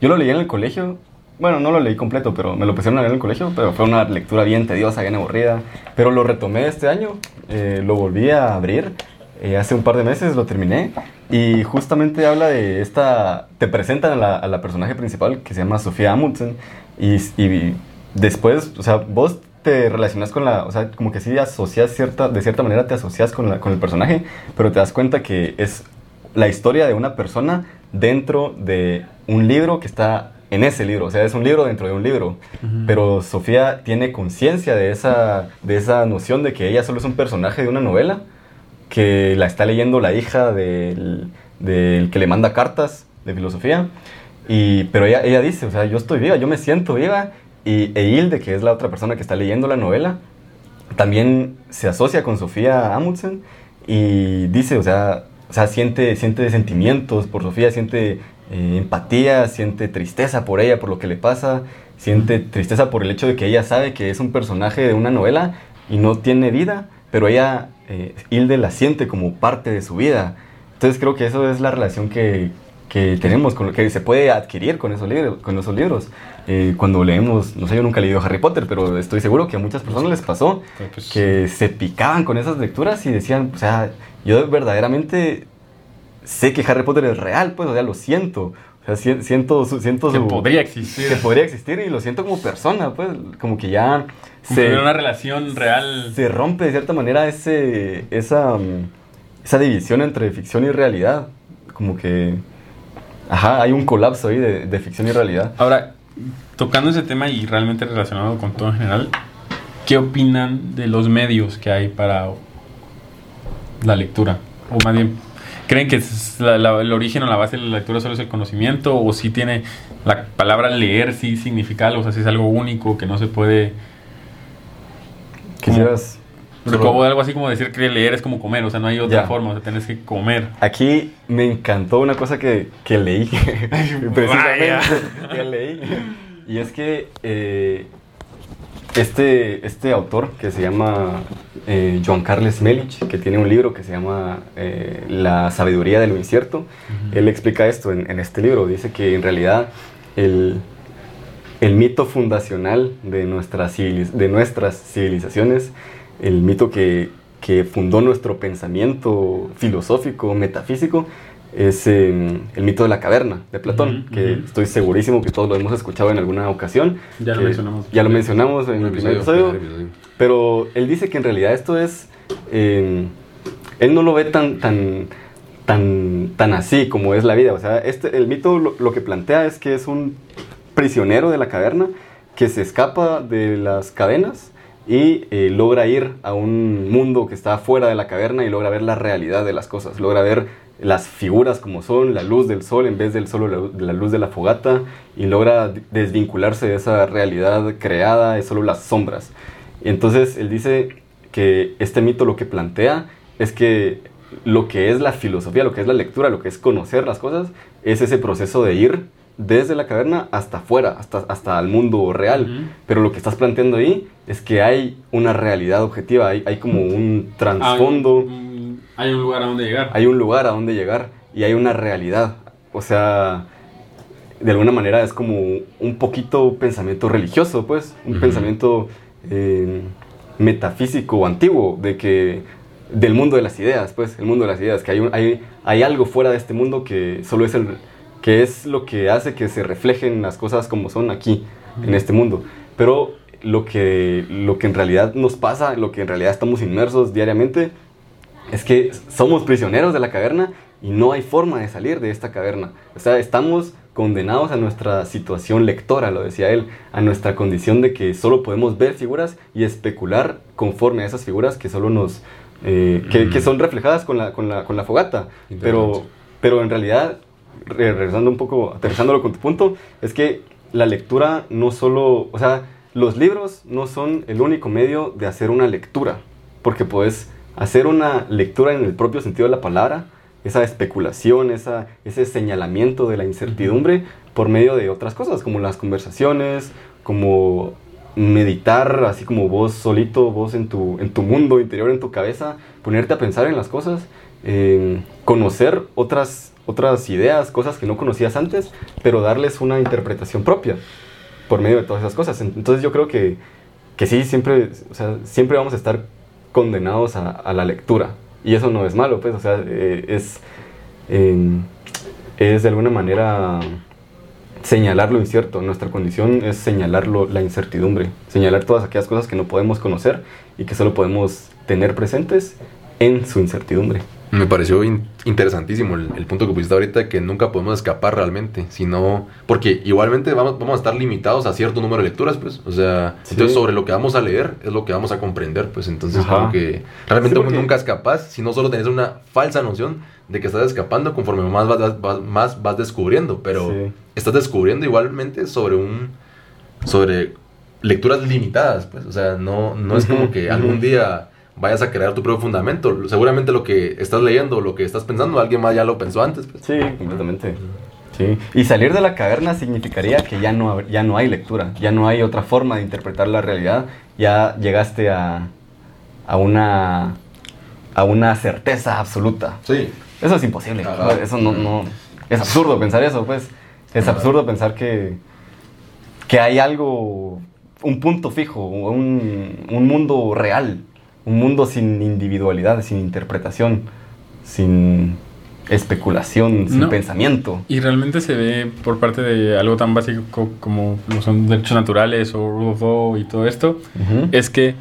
Yo lo leí en el colegio, bueno, no lo leí completo, pero me lo pusieron a leer en el colegio, pero fue una lectura bien tediosa, bien aburrida. Pero lo retomé este año, eh, lo volví a abrir, eh, hace un par de meses lo terminé, y justamente habla de esta, te presentan a la, a la personaje principal que se llama Sofía Amundsen, y, después, o sea, vos te relacionas con la, o sea, como que sí asocias cierta, de cierta manera te asocias con, con el personaje, pero te das cuenta que es la historia de una persona dentro de un libro que está en ese libro, o sea, es un libro dentro de un libro, pero Sofía tiene conciencia de esa, de esa noción de que ella solo es un personaje de una novela, que la está leyendo la hija del, del que le manda cartas de filosofía, y, pero ella, ella dice, o sea, yo estoy viva, yo me siento viva. Y Eilde, que es la otra persona que está leyendo la novela, también se asocia con Sofía Amundsen y dice, o sea, o sea siente, siente sentimientos por Sofía, siente eh, empatía, siente tristeza por ella, por lo que le pasa, siente tristeza por el hecho de que ella sabe que es un personaje de una novela y no tiene vida, pero ella, eh, Hilde, la siente como parte de su vida. Entonces creo que eso es la relación que, que tenemos, con lo que se puede adquirir con esos libros. Con esos libros. Eh, cuando leemos, no sé, yo nunca he leído Harry Potter, pero estoy seguro que a muchas personas les pasó pues, que se picaban con esas lecturas y decían, o sea, yo verdaderamente sé que Harry Potter es real, pues, o sea, lo siento. O sea, siento, siento que podría existir. Que podría existir y lo siento como persona, pues, como que ya... se, una relación real. Se rompe de cierta manera ese, esa, esa división entre ficción y realidad. Como que... Ajá, hay un colapso ahí de, de ficción y realidad. Ahora, tocando ese tema y realmente relacionado con todo en general, ¿qué opinan de los medios que hay para la lectura? O más bien, ¿creen que el origen o la base de la lectura solo es el conocimiento? ¿O si tiene la palabra leer, sí significa algo? O sea, si es algo único que no se puede... Quisieras... Como algo así como decir que leer es como comer, o sea, no hay otra forma, o sea, tenés que comer. Aquí me encantó una cosa que, que leí, precisamente, que leí, y es que eh, este, este autor que se llama eh, Joan Carles Melich, que tiene un libro que se llama eh, La sabiduría de lo incierto, él explica esto en, este libro. Dice que en realidad el, el mito fundacional de, nuestras de nuestras civilizaciones, el mito que, que fundó nuestro pensamiento filosófico, metafísico, es em, el mito de la caverna de Platón, que estoy segurísimo que todos lo hemos escuchado en alguna ocasión. Ya lo mencionamos. Ya lo mencionamos en el primer episodio, Pero él dice que en realidad esto es... Em, él no lo ve tan, tan, tan, tan así como es la vida. O sea, este, el mito lo, que plantea es que es un prisionero de la caverna que se escapa de las cadenas y eh, logra ir a un mundo que está fuera de la caverna y logra ver la realidad de las cosas, logra ver las figuras como son, la luz del sol en vez del sol, la, luz de la fogata, y logra desvincularse de esa realidad creada, es solo las sombras. Y entonces él dice que este mito lo que plantea es que lo que es la filosofía, lo que es la lectura, lo que es conocer las cosas, es ese proceso de ir desde la caverna hasta afuera, hasta, hasta el mundo real. Pero lo que estás planteando ahí es que hay una realidad objetiva, hay, hay como un trasfondo. Hay un lugar a donde llegar. Hay un lugar a donde llegar y hay una realidad. O sea, de alguna manera es como un poquito pensamiento religioso, pues, un pensamiento eh, metafísico antiguo de que del mundo de las ideas, pues, el mundo de las ideas, que hay, hay, hay algo fuera de este mundo que solo es el que es lo que hace que se reflejen las cosas como son aquí, en este mundo. Pero lo que, lo que en realidad nos pasa, lo que en realidad estamos inmersos diariamente, es que somos prisioneros de la caverna y no hay forma de salir de esta caverna. O sea, estamos condenados a nuestra situación lectora, lo decía él, a nuestra condición de que solo podemos ver figuras y especular conforme a esas figuras que solo nos... Eh, que, son reflejadas con la, con la, con la fogata. Pero, pero en realidad, regresando un poco, aterrizándolo con tu punto, es que la lectura no solo... O sea, los libros no son el único medio de hacer una lectura, porque puedes hacer una lectura en el propio sentido de la palabra, esa especulación, esa, ese señalamiento de la incertidumbre por medio de otras cosas, como las conversaciones, como meditar, así como vos solito, vos en tu, en tu mundo interior, en tu cabeza, ponerte a pensar en las cosas, conocer otras, otras ideas, cosas que no conocías antes, pero darles una interpretación propia por medio de todas esas cosas. Entonces yo creo que, que sí, siempre, o sea, siempre vamos a estar condenados a, la lectura. Y eso no es malo, pues, o sea, eh, es, em, es de alguna manera señalar lo incierto. Nuestra condición es señalar la incertidumbre, señalar todas aquellas cosas que no podemos conocer y que solo podemos tener presentes en su incertidumbre. Me pareció interesantísimo el, punto que pusiste ahorita, que nunca podemos escapar realmente, sino, porque igualmente vamos, vamos a estar limitados a cierto número de lecturas, pues, o sea, entonces sobre lo que vamos a leer es lo que vamos a comprender, pues, entonces como que realmente nunca escapas, si no solo tenés una falsa noción de que estás escapando conforme más vas, más vas descubriendo, pero estás descubriendo igualmente sobre un, sobre lecturas limitadas, pues, o sea, no, no es como que algún día vayas a crear tu propio fundamento. Seguramente lo que estás leyendo, lo que estás pensando, alguien más ya lo pensó antes. Pues. Sí, completamente. Sí. Y salir de la caverna significaría que ya no, ya no hay lectura, ya no hay otra forma de interpretar la realidad, ya llegaste a, a una a una certeza absoluta. Sí. Eso es imposible. Eso no, no, es absurdo pensar eso, pues. Es absurdo pensar que, que hay algo, un punto fijo, un, un mundo real un mundo sin individualidad, sin interpretación, sin especulación, sin pensamiento. Y realmente se ve por parte de algo tan básico como son derechos naturales o rule of law y todo esto, es que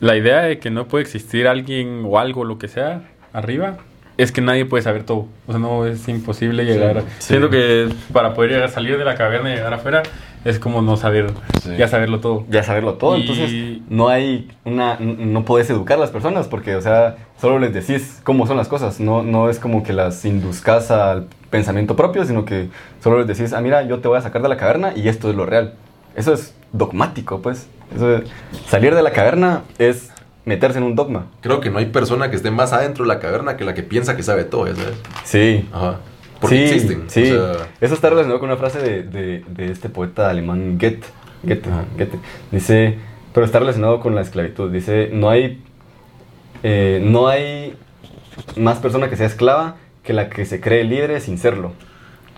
la idea de que no puede existir alguien o algo, lo que sea, arriba, es que nadie puede saber todo. O sea, no es imposible llegar. Siento que para poder llegar, salir de la caverna y llegar afuera, es como no saber, ya saberlo todo. Ya saberlo todo, entonces no hay una, no puedes educar a las personas porque, o sea, solo les decís cómo son las cosas, no, no es como que las induzcas al pensamiento propio, sino que solo les decís, ah, mira, yo te voy a sacar de la caverna y esto es lo real. Eso es dogmático, pues. Eso salir de la caverna es meterse en un dogma. Creo que no hay persona que esté más adentro de la caverna que la que piensa que sabe todo, ¿sabes? Sí. Ajá porque sí, existen. Sí, eso está relacionado con una frase de, de, este poeta alemán Goethe. Goethe, Goethe. Dice, pero está relacionado con la esclavitud. Dice, no hay, eh, no hay más persona que sea esclava que la que se cree libre sin serlo.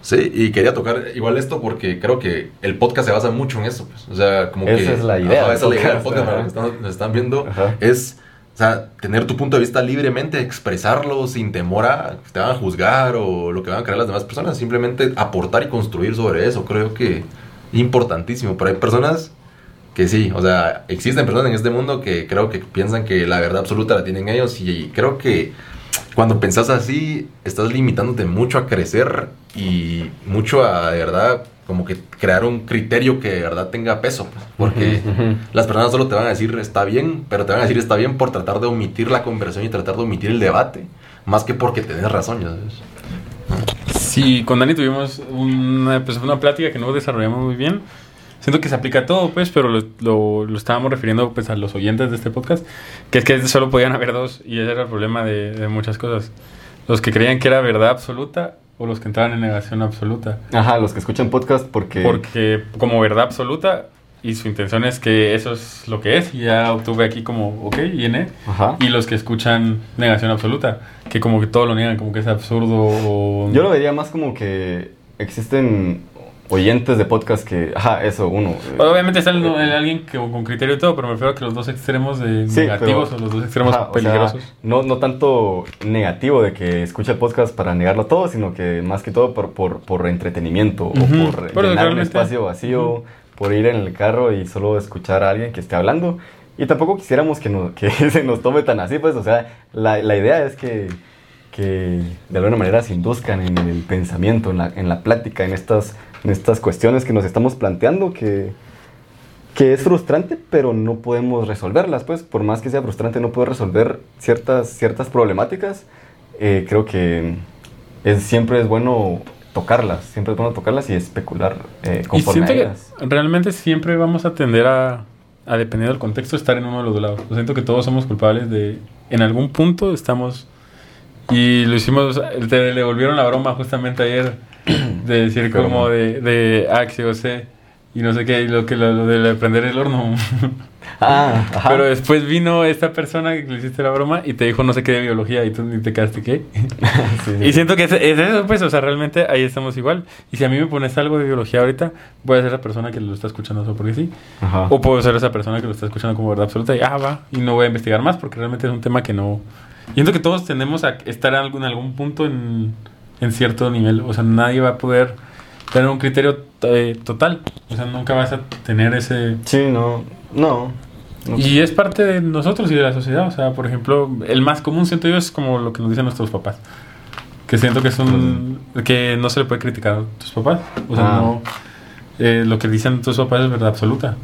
Sí, y quería tocar igual esto porque creo que el podcast se basa mucho en eso. Pues. O sea, como esa que. Es la idea esa es la idea del podcast, nos están, viendo. Es. O sea, tener tu punto de vista libremente, expresarlo sin temor a que te van a juzgar o lo que van a creer las demás personas. Simplemente aportar y construir sobre eso. Creo que es importantísimo. Pero hay personas que sí, o sea, existen personas en este mundo que creo que piensan que la verdad absoluta la tienen ellos y creo que cuando pensás así, estás limitándote mucho a crecer y mucho a, de verdad, como que crear un criterio que de verdad tenga peso. Pues, porque las personas solo te van a decir está bien, pero te van a decir está bien por tratar de omitir la conversación y tratar de omitir el debate, más que porque tenés razón, ya Sí, con Dani tuvimos una, pues, una plática que no desarrollamos muy bien siento que se aplica a todo, pues, pero lo, lo, estábamos refiriendo pues, a los oyentes de este podcast, que es que solo podían haber dos y ese era el problema de, de muchas cosas. Los que creían que era verdad absoluta o los que entraban en negación absoluta. Ajá, los que escuchan podcast porque... Porque como verdad absoluta y su intención es que eso es lo que es y ya obtuve aquí como, ok, viene. Ajá. Y los que escuchan negación absoluta, que como que todo lo niegan, como que es absurdo o... Yo lo vería más como que existen oyentes de podcast que, ajá, eso, uno. Obviamente está alguien que con criterio y todo, pero me refiero a que los dos extremos de negativos o los dos extremos peligrosos. no, no tanto negativo de que escucha el podcast para negarlo todo, sino que más que todo por, por, por entretenimiento o por llenar un espacio vacío, por ir en el carro y solo escuchar a alguien que esté hablando. Y tampoco quisiéramos que, no, que se nos tome tan así, pues, o sea, la, la idea es que que de alguna manera se induzcan en el pensamiento, en la, en la plática, en estas en estas cuestiones que nos estamos planteando, que, que es frustrante, pero no podemos resolverlas, pues por más que sea frustrante no puedo resolver ciertas, ciertas problemáticas, eh, creo que es, siempre es bueno tocarlas, siempre es bueno tocarlas y especular eh, conforme y a realmente siempre vamos a tender a, a, depender del contexto, estar en uno de los dos lados. Yo siento que todos somos culpables de, en algún punto estamos, y lo hicimos, le devolvieron la broma justamente ayer de decir como de, de Axio C y no sé qué, y lo que lo, de prender el horno. Ah, Pero después vino esta persona que le hiciste la broma y te dijo no sé qué de biología y tú ni te quedaste qué. Y siento que es, eso, pues, o sea, realmente ahí estamos igual. Y si a mí me pones algo de biología ahorita, voy a ser la persona que lo está escuchando solo porque sí. O puedo ser esa persona que lo está escuchando como verdad absoluta y ah, va, y no voy a investigar más porque realmente es un tema que no. Siento que todos tendemos a estar en algún, en algún punto en en cierto nivel. O sea, nadie va a poder tener un criterio eh, total. O sea, nunca vas a tener ese... Sí, no, no. Y es parte de nosotros y de la sociedad. O sea, por ejemplo, el más común siento yo es como lo que nos dicen nuestros papás. Que siento que es un... que no se le puede criticar a tus papás. O sea, ah. no... Eh, lo que dicen tus papás es verdad absoluta.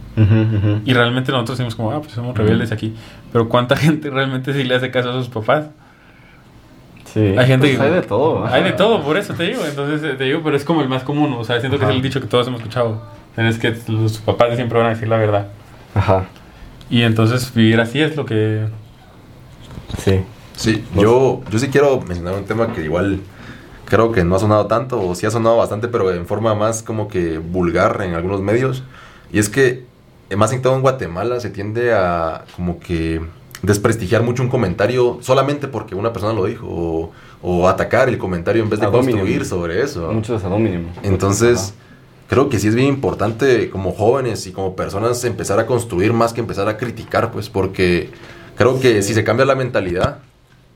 Y realmente nosotros decimos como, ah, pues somos rebeldes aquí. Pero ¿cuánta gente realmente sí le hace caso a sus papás? Hay gente pues hay de todo. Hay de todo, por eso te digo. Entonces eh, te digo, pero es como el más común. O sea, siento que es el dicho que todos hemos escuchado. Es que los papás siempre van a decir la verdad. Ajá. Y entonces vivir así es lo que. Sí. Sí, yo, yo sí quiero mencionar un tema que igual creo que no ha sonado tanto, o sí ha sonado bastante, pero en forma más como que vulgar en algunos medios. Y es que, más en todo en Guatemala, se tiende a como que desprestigiar mucho un comentario solamente porque una persona lo dijo o, atacar el comentario en vez de construir sobre eso. Mucho mínimo. Entonces, creo que sí es bien importante como jóvenes y como personas empezar a construir más que empezar a criticar, pues, porque creo que si se cambia la mentalidad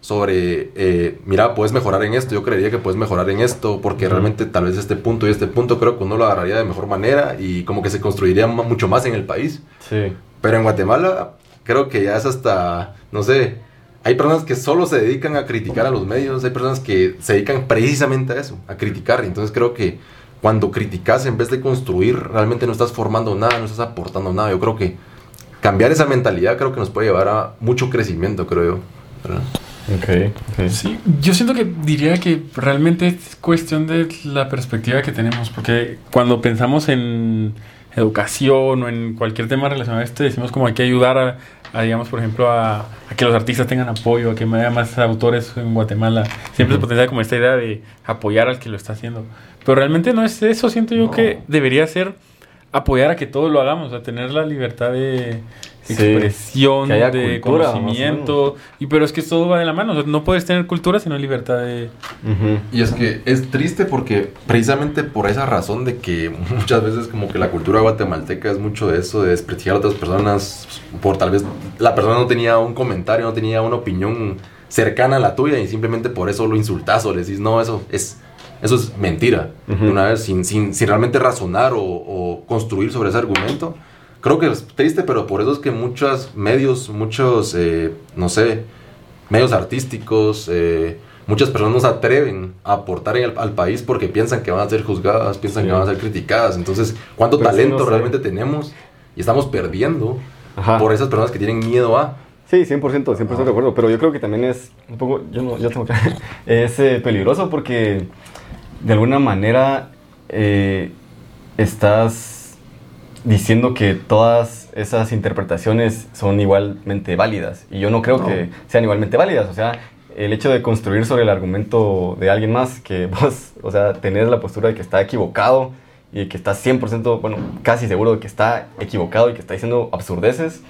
sobre, eh, mira, puedes mejorar en esto, yo creería que puedes mejorar en esto, porque realmente tal vez este punto y este punto creo que uno lo agarraría de mejor manera y como que se construiría mucho más en el país. Sí. Pero en Guatemala creo que ya es hasta, no sé, hay personas que solo se dedican a criticar a los medios, hay personas que se dedican precisamente a eso, a criticar. Entonces creo que cuando criticas en vez de construir, realmente no estás formando nada, no estás aportando nada. Yo creo que cambiar esa mentalidad creo que nos puede llevar a mucho crecimiento, creo yo. Okay, Sí, yo siento que diría que realmente es cuestión de la perspectiva que tenemos, porque cuando pensamos en educación o en cualquier tema relacionado a esto, decimos como hay que ayudar a, digamos, por ejemplo, a, que los artistas tengan apoyo, a que haya más autores en Guatemala. Siempre se potencia como esta idea de apoyar al que lo está haciendo. Pero realmente no es eso, siento yo que debería ser apoyar a que todos lo hagamos, a tener la libertad de expresión, de conocimiento. Y pero es que todo va de la mano. no puedes tener cultura si no hay libertad de. Y es que es triste porque precisamente por esa razón de que muchas veces como que la cultura guatemalteca es mucho de eso, de desprestigiar a otras personas por tal vez la persona no tenía un comentario, no tenía una opinión cercana a la tuya y simplemente por eso lo insultas o le decís, no, eso es eso es mentira. Una vez, sin, sin, sin, realmente razonar o, construir sobre ese argumento. Creo que es triste, pero por eso es que muchos medios, muchos, eh, no sé, medios artísticos, eh, muchas personas no se atreven a aportar al país porque piensan que van a ser juzgadas, piensan que van a ser criticadas. Entonces, ¿cuánto talento realmente tenemos? Y estamos perdiendo por esas personas que tienen miedo a... Sí, 100%, 100% de acuerdo, pero yo creo que también es un poco, yo no, yo tengo que, es eh, peligroso porque de alguna manera eh, estás diciendo que todas esas interpretaciones son igualmente válidas. Y yo no creo que sean igualmente válidas. O sea, el hecho de construir sobre el argumento de alguien más, que vos, o sea, tenés la postura de que está equivocado y que está 100%, bueno, casi seguro de que está equivocado y que está diciendo absurdeces.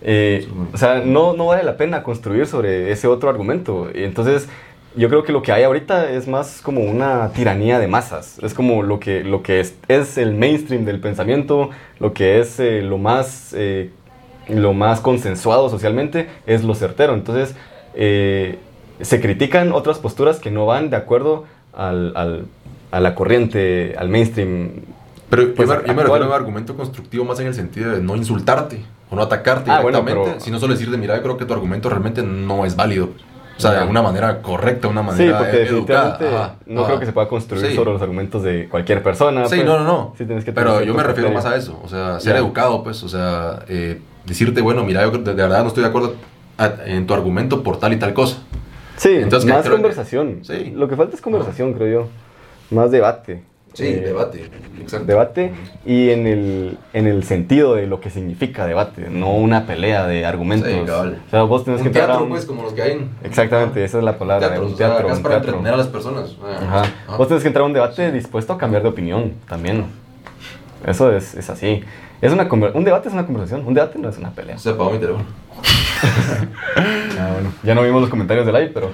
Eh, o sea, no, no vale la pena construir sobre ese otro argumento. Entonces, yo creo que lo que hay ahorita es más como una tiranía de masas. Es como lo que, lo que es, es el mainstream del pensamiento, lo que es eh, lo, más, eh, lo más consensuado socialmente, es lo certero. Entonces, eh, se critican otras posturas que no van de acuerdo al, al, a la corriente, al mainstream. Pero yo, pues, me, refiero a un argumento constructivo más en el sentido de no insultarte o no atacarte ah, directamente, sino solo decir de mira, creo que tu argumento realmente no es válido. O sea, de una manera correcta, una manera Sí, porque definitivamente no creo que se pueda construir sobre los argumentos de cualquier persona. Sí, pues. no, no, no. Pero yo me refiero más a eso. O sea, ser educado, pues. O sea, eh, decirte, bueno, mira, yo de verdad no estoy de acuerdo en tu argumento por tal y tal cosa. Sí, Entonces, más conversación. sí. Lo que falta es conversación, creo yo. Más debate. Sí, eh, debate, exacto. Debate y en el, en el sentido de lo que significa debate, no una pelea de argumentos. Sí, O sea, vos tenés un que teatro, pues, como los que hay. Exactamente, esa es la palabra. Teatro, un teatro, es para entretener a las personas. Ajá. Vos tenés que entrar a un debate dispuesto a cambiar de opinión también. Eso es, es así. Es una un debate es una conversación, un debate no es una pelea. Se apagó mi teléfono. ah, bueno. Ya no vimos los comentarios del live, pero...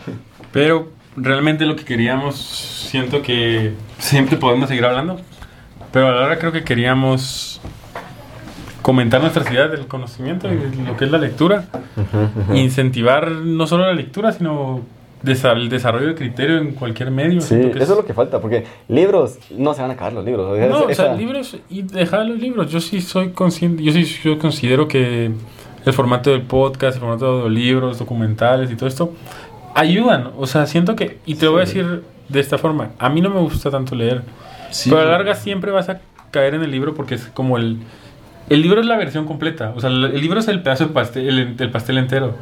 Pero realmente lo que queríamos, siento que siempre podemos seguir hablando, pero ahora creo que queríamos comentar nuestra ciudad del conocimiento y lo que es la lectura, incentivar no solo la lectura, sino el desarrollo de criterio en cualquier medio. Sí, eso es lo que falta, porque libros, no se van a acabar los libros. no, o sea, libros y dejar los libros. Yo sí soy consciente, yo sí yo considero que el formato del podcast, el formato de libros, documentales y todo esto ayudan. O sea, siento que, y te voy a decir de esta forma, a mí no me gusta tanto leer, pero a la larga siempre vas a caer en el libro porque es como el... El libro es la versión completa, o sea, el libro es el pedazo del pastel, el, pastel entero.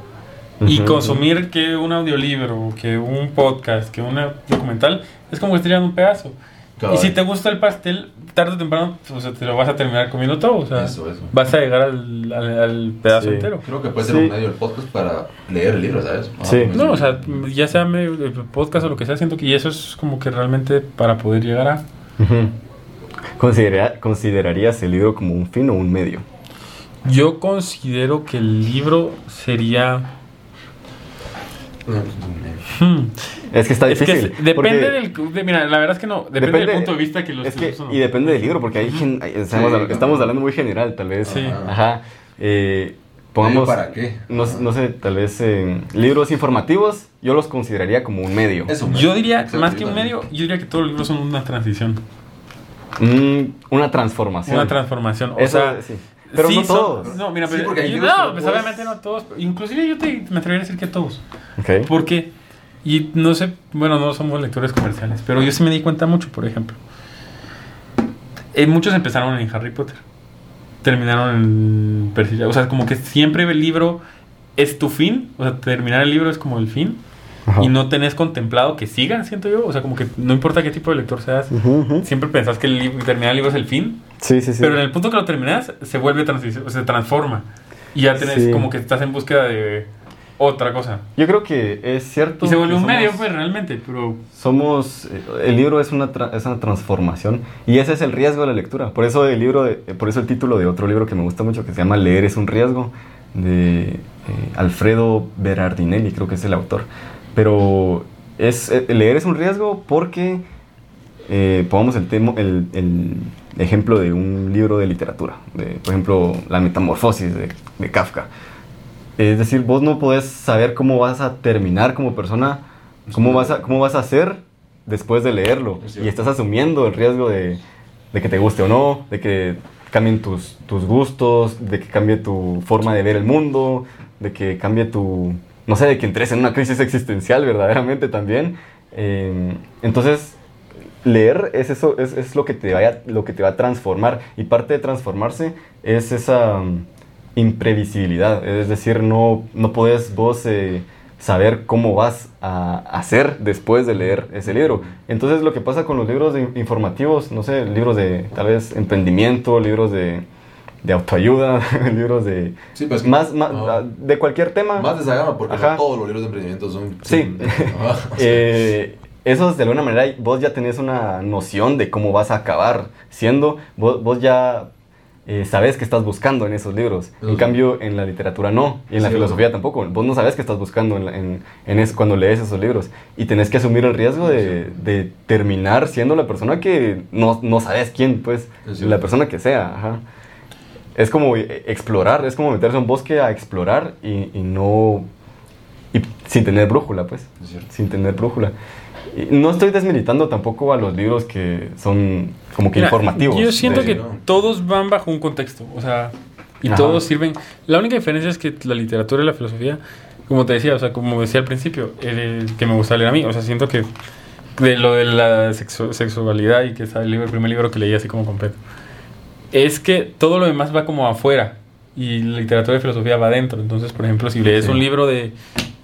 y consumir que un audiolibro, que un podcast, que un documental, es como que un pedazo. Y si te gusta el pastel, tarde o temprano te lo vas a terminar comiendo todo. O sea, vas a llegar al, al, pedazo entero. Creo que puede ser un medio el podcast para leer el libro, ¿sabes? Sí. No, o sea, ya sea medio el podcast o lo que sea, siento que y eso es como que realmente para poder llegar a. ¿Considerarías el libro como un fin o un medio? Yo considero que el libro sería Hmm. Es que está difícil. depende del. mira, la verdad es que no. Depende, del punto de vista que los. Es que, y depende del libro, porque hay. estamos, hablando muy general, tal vez. Sí. Ajá. Eh, pongamos. ¿Para qué? No, no sé, tal vez. Eh, libros informativos, yo los consideraría como un medio. yo diría, más que un medio, yo diría que todos los libros son una transición. Mm, una transformación. Una transformación. O sea, sí. Pero no todos. no, mira, pero, no, pues obviamente no todos. Inclusive yo te, me atrevería a decir que todos. Okay. Porque, y no sé, bueno, no somos lectores comerciales, pero yo sí me di cuenta mucho, por ejemplo. Eh, muchos empezaron en Harry Potter. Terminaron en Percy O sea, como que siempre el libro es tu fin. O sea, terminar el libro es como el fin y no tenés contemplado que sigan, siento yo. O sea, como que no importa qué tipo de lector seas, siempre pensás que el terminar el libro es el fin. Sí, sí, sí. Pero en el punto que lo terminas, se vuelve, se transforma. Y ya tenés como que estás en búsqueda de otra cosa. Yo creo que es cierto. Y se vuelve un medio, pues, realmente, pero... Somos... Eh, el libro es una, es una transformación y ese es el riesgo de la lectura. Por eso el libro, por eso el título de otro libro que me gusta mucho, que se llama Leer es un riesgo, de eh, Alfredo Berardinelli, creo que es el autor. Pero es, eh, leer es un riesgo porque, eh, pongamos el, tema, el, el, ejemplo de un libro de literatura, de, por ejemplo, La Metamorfosis de, de, Kafka. Es decir, vos no podés saber cómo vas a terminar como persona, cómo vas a, cómo vas a ser después de leerlo. Y estás asumiendo el riesgo de, de que te guste o no, de que cambien tus, tus gustos, de que cambie tu forma de ver el mundo, de que cambie tu, no sé, de que entres en una crisis existencial verdaderamente también. Eh, entonces, leer es eso, es, es, lo, que te vaya, lo que te va a transformar. Y parte de transformarse es esa um, imprevisibilidad. Es decir, no, no puedes vos... Eh, saber cómo vas a hacer después de leer ese libro. Entonces lo que pasa con los libros informativos, no sé, libros de tal vez emprendimiento, libros de, de autoayuda, libros de sí, pues más, más de cualquier tema. Más de esa gama, porque no todos los libros de emprendimiento son... Sí. eh, esos de alguna manera vos ya tenés una noción de cómo vas a acabar siendo, vos, vos ya eh, sabes que estás buscando en esos libros. En cambio, en la literatura no, y en la filosofía tampoco. Vos no sabes qué estás buscando en, en, cuando lees esos libros. Y tenés que asumir el riesgo de, de terminar siendo la persona que no, no sabes quién, pues, la persona que sea. Es como eh, explorar, es como meterse en un bosque a explorar y, y no... Y sin tener brújula, pues. Sin tener brújula. No estoy desmilitando tampoco a los libros que son como que informativos. Yo siento que todos van bajo un contexto, o sea, y todos sirven. La única diferencia es que la literatura y la filosofía, como te decía, o sea, como decía al principio, que me gusta leer a mí, o sea, siento que de lo de la sexualidad y que es el, libro, el primer libro que leí así como completo, es que todo lo demás va como afuera y la literatura y filosofía va adentro. Entonces, por ejemplo, si lees un libro de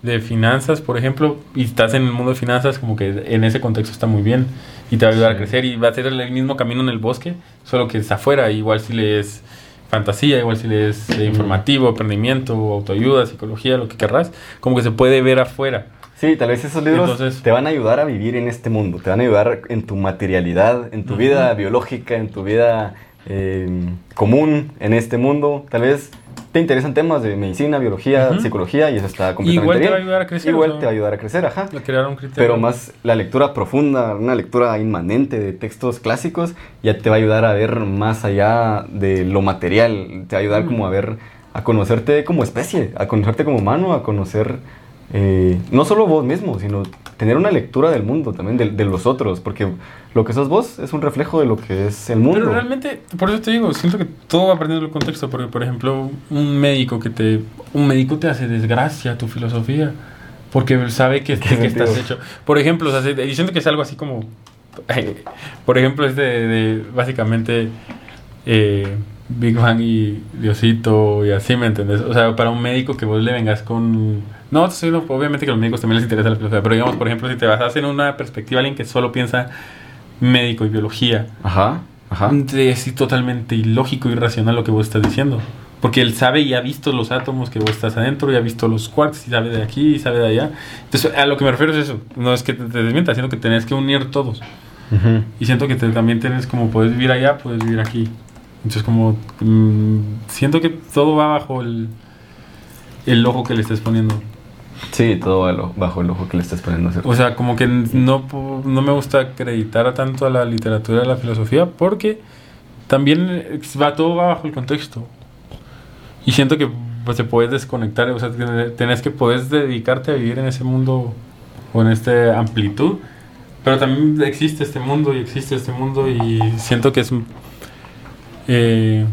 de finanzas, por ejemplo, y estás en el mundo de finanzas, como que en ese contexto está muy bien y te va a ayudar a crecer y va a ser el mismo camino en el bosque, solo que es afuera, igual si lees fantasía, igual si lees eh, informativo, aprendimiento, autoayuda, psicología, lo que querrás, como que se puede ver afuera. Sí, tal vez esos libros te van a ayudar a vivir en este mundo, te van a ayudar en tu materialidad, en tu vida biológica, en tu vida eh, común en este mundo. Tal vez te interesan temas de medicina, biología, psicología y eso está completamente Igual te va a ayudar a crecer. Igual te va a ayudar a crecer, ajá. A un criterio. Pero más la lectura profunda, una lectura inmanente de textos clásicos, ya te va a ayudar a ver más allá de lo material. Te va a ayudar como a ver, a conocerte como especie, a conocerte como humano, a conocer eh, no solo vos mismo, sino tener una lectura del mundo también, de, los otros, porque lo que sos vos es un reflejo de lo que es el mundo. Pero realmente, por eso te digo, siento que todo va aprendiendo el contexto, porque por ejemplo, un médico que te, un médico te hace desgracia tu filosofía, porque sabe que, que estás hecho. Por ejemplo, o sea, siento que es algo así como, por ejemplo, es de, básicamente... Eh, Big Bang y Diosito y así, ¿me entendés? O sea, para un médico que vos le vengas con... No, obviamente que a los médicos también les interesa la filosofía, pero digamos, por ejemplo, si te vas a hacer una perspectiva alguien que solo piensa médico y biología, ajá, ajá. es totalmente ilógico y irracional lo que vos estás diciendo. Porque él sabe y ha visto los átomos que vos estás adentro, y ha visto los quarks, y sabe de aquí, y sabe de allá. Entonces, a lo que me refiero es eso. No es que te, desmientas, sino que tenés que unir todos. Y siento que también tienes como, puedes vivir allá, puedes vivir aquí. Entonces como mm, siento que todo va bajo el, el ojo que le estés poniendo. Sí, todo bajo el ojo que le estés poniendo. O sea, como que no, no me gusta acreditar tanto a la literatura y a la filosofía porque también va todo va bajo el contexto. Y siento que pues, te puedes desconectar, o sea, tenés que puedes dedicarte a vivir en ese mundo o en esta amplitud, pero también existe este mundo y existe este mundo y siento que es eh,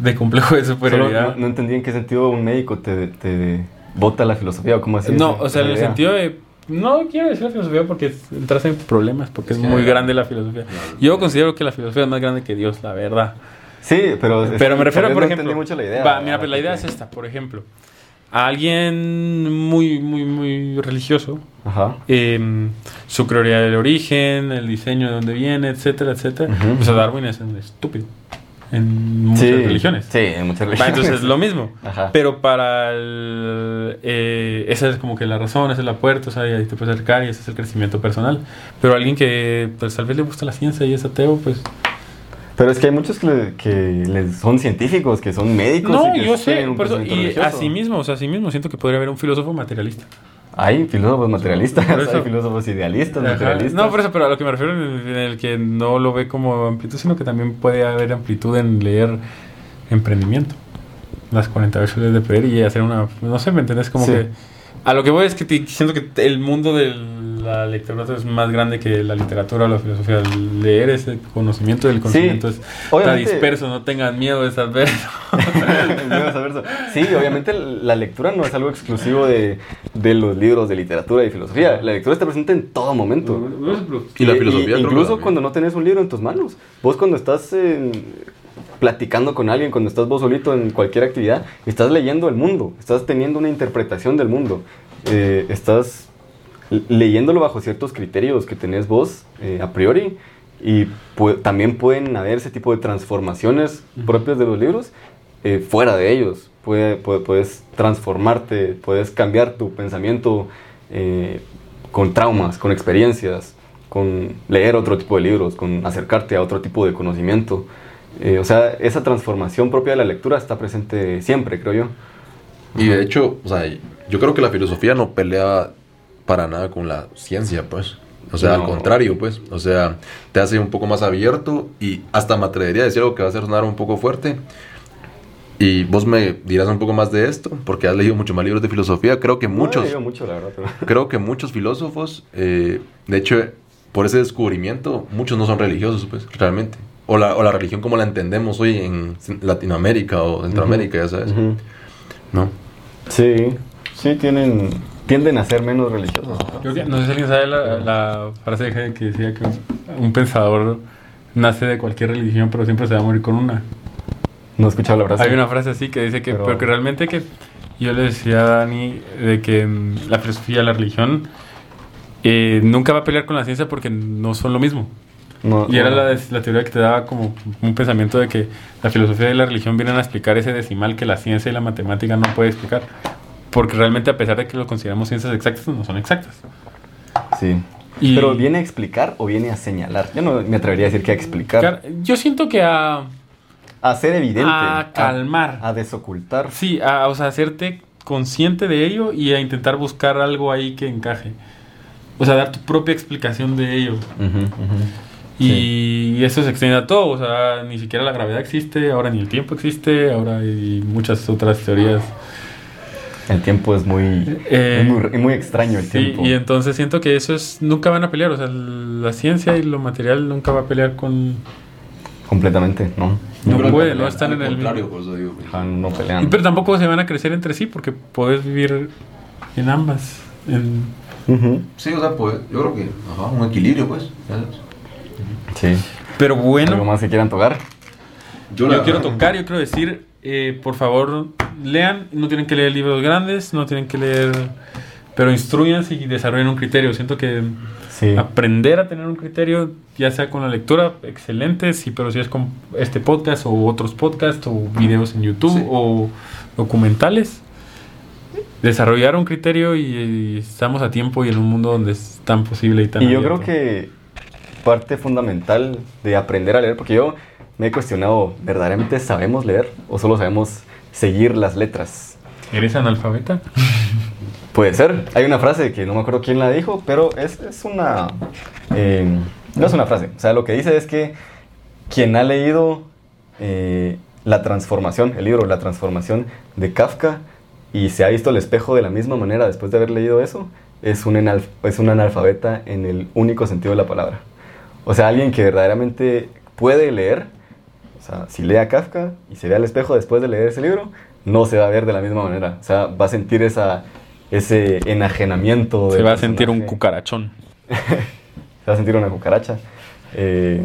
de complejo de superioridad. No, entendí en qué sentido un médico te, te bota la filosofía o cómo así. No, o sea, en el sentido de. No quiero decir la filosofía porque entras en problemas, porque es, muy grande la filosofía. Yo considero que la filosofía es más grande que Dios, la verdad. Sí, pero. Pero me refiero, por ejemplo. Mucho la idea, mira, pues la idea es esta, por ejemplo. A alguien muy, muy, muy religioso, Ajá. Em, su prioridad del origen, el diseño de dónde viene, etcétera, etcétera. O sea, Darwin es un estúpido. En muchas religiones. Sí, en muchas religiones. entonces es lo mismo. Pero para el, eh, esa es como que la razón, esa es la puerta, o sea, ahí te puedes acercar y ese es el crecimiento personal. Pero alguien que pues tal vez le gusta la ciencia y es ateo, pues... Pero es que hay muchos que, que son científicos, que son médicos. No, yo sé, y así mismo, o sea, así mismo siento que podría haber un filósofo materialista. Hay filósofos materialistas, hay filósofos idealistas, materialistas. No, por eso, pero a lo que me refiero en el, que no lo ve como amplitud, sino que también puede haber amplitud en leer emprendimiento. Las 48 leyes de poder y hacer una... No sé, ¿me entiendes? Como que... A lo que voy es que siento que el mundo del la literatura es más grande que la literatura o la filosofía. Leer ese conocimiento del conocimiento sí, está disperso, no tengan miedo de saber. sí, obviamente la lectura no es algo exclusivo de, de, los libros de literatura y filosofía. La lectura está presente en todo momento. Y, la filosofía. incluso cuando no tenés un libro en tus manos. Vos cuando estás platicando con alguien, cuando estás vos solito en cualquier actividad, estás leyendo el mundo, estás teniendo una interpretación del mundo, eh, estás leyéndolo bajo ciertos criterios que tenés vos eh, a priori y también pueden haber ese tipo de transformaciones propias de los libros eh, fuera de ellos. puedes transformarte, puedes cambiar tu pensamiento eh, con traumas, con experiencias, con leer otro tipo de libros, con acercarte a otro tipo de conocimiento. o sea, esa transformación propia de la lectura está presente siempre, creo yo. Y de hecho, o sea, yo creo que la filosofía no pelea para nada con la ciencia, pues. O sea, al contrario, pues. O sea, te hace un poco más abierto y hasta me atrevería a decir algo que va a ser sonar un poco fuerte. Y vos me dirás un poco más de esto, porque has leído mucho más libros de filosofía. Creo que muchos. mucho, la verdad, Creo que muchos filósofos, eh, de hecho, por ese descubrimiento, muchos no son religiosos, pues, realmente. O la, o la religión como la entendemos hoy en Latinoamérica o Centroamérica, ya sabes. ¿No? Sí, sí, tienen tienden a ser menos religiosos. no sé si alguien sabe la, frase que decía que un pensador nace de cualquier religión, pero siempre se va a morir con una. No he escuchado la frase. Hay una frase así que dice que, pero, que realmente que yo le decía a Dani de que mm, la filosofía, la religión, eh, nunca va a pelear con la ciencia porque no son lo mismo. y era la, la, teoría que te daba como un pensamiento de que la filosofía y la religión vienen a explicar ese decimal que la ciencia y la matemática no puede explicar. Porque realmente a pesar de que lo consideramos ciencias exactas, no son exactas. Sí. Pero ¿viene a explicar o viene a señalar? Yo no me atrevería a decir que a explicar. Yo siento que a... A ser evidente. A calmar. A, desocultar. Sí, a, o sea, hacerte consciente de ello y a intentar buscar algo ahí que encaje. O sea, dar tu propia explicación de ello. Y eso se extiende a todo, o sea, ni siquiera la gravedad existe, ahora ni el tiempo existe, ahora hay muchas otras teorías. El tiempo es muy, eh, muy, extraño el tiempo. Y entonces siento que eso es, nunca van a pelear, o sea, la ciencia y lo material nunca va a pelear con... Completamente, ¿no? No, puede, no están en el contrario, por eso digo. no pelean. Pero tampoco se van a crecer entre sí porque puedes vivir en ambas. Sí, o sea, pues, yo creo que un equilibrio, pues. Sí. Pero bueno. ¿Algo más que quieran tocar? Yo, yo quiero tocar, yo quiero decir eh, por favor, lean. No tienen que leer libros grandes, no tienen que leer. Pero instruyanse y desarrollen un criterio. Siento que aprender a tener un criterio, ya sea con la lectura, excelente. Sí, pero si es con este podcast o otros podcasts o videos en YouTube o documentales, desarrollar un criterio y, estamos a tiempo y en un mundo donde es tan posible y tan. Y yo creo que parte fundamental de aprender a leer, porque yo me he cuestionado, ¿verdaderamente sabemos leer o solo sabemos seguir las letras? ¿Eres analfabeta? Puede ser. Hay una frase que no me acuerdo quién la dijo, pero es, es una... Eh, no es una frase. O sea, lo que dice es que quien ha leído eh, La transformación, el libro La transformación de Kafka, y se ha visto el espejo de la misma manera después de haber leído eso, es un, es un analfabeta en el único sentido de la palabra. O sea, alguien que verdaderamente puede leer o sea, si lee a Kafka y se ve al espejo después de leer ese libro, no se va a ver de la misma manera. O sea, va a sentir esa, ese enajenamiento. Se va a sentir un cucarachón. se va a sentir una cucaracha. Eh,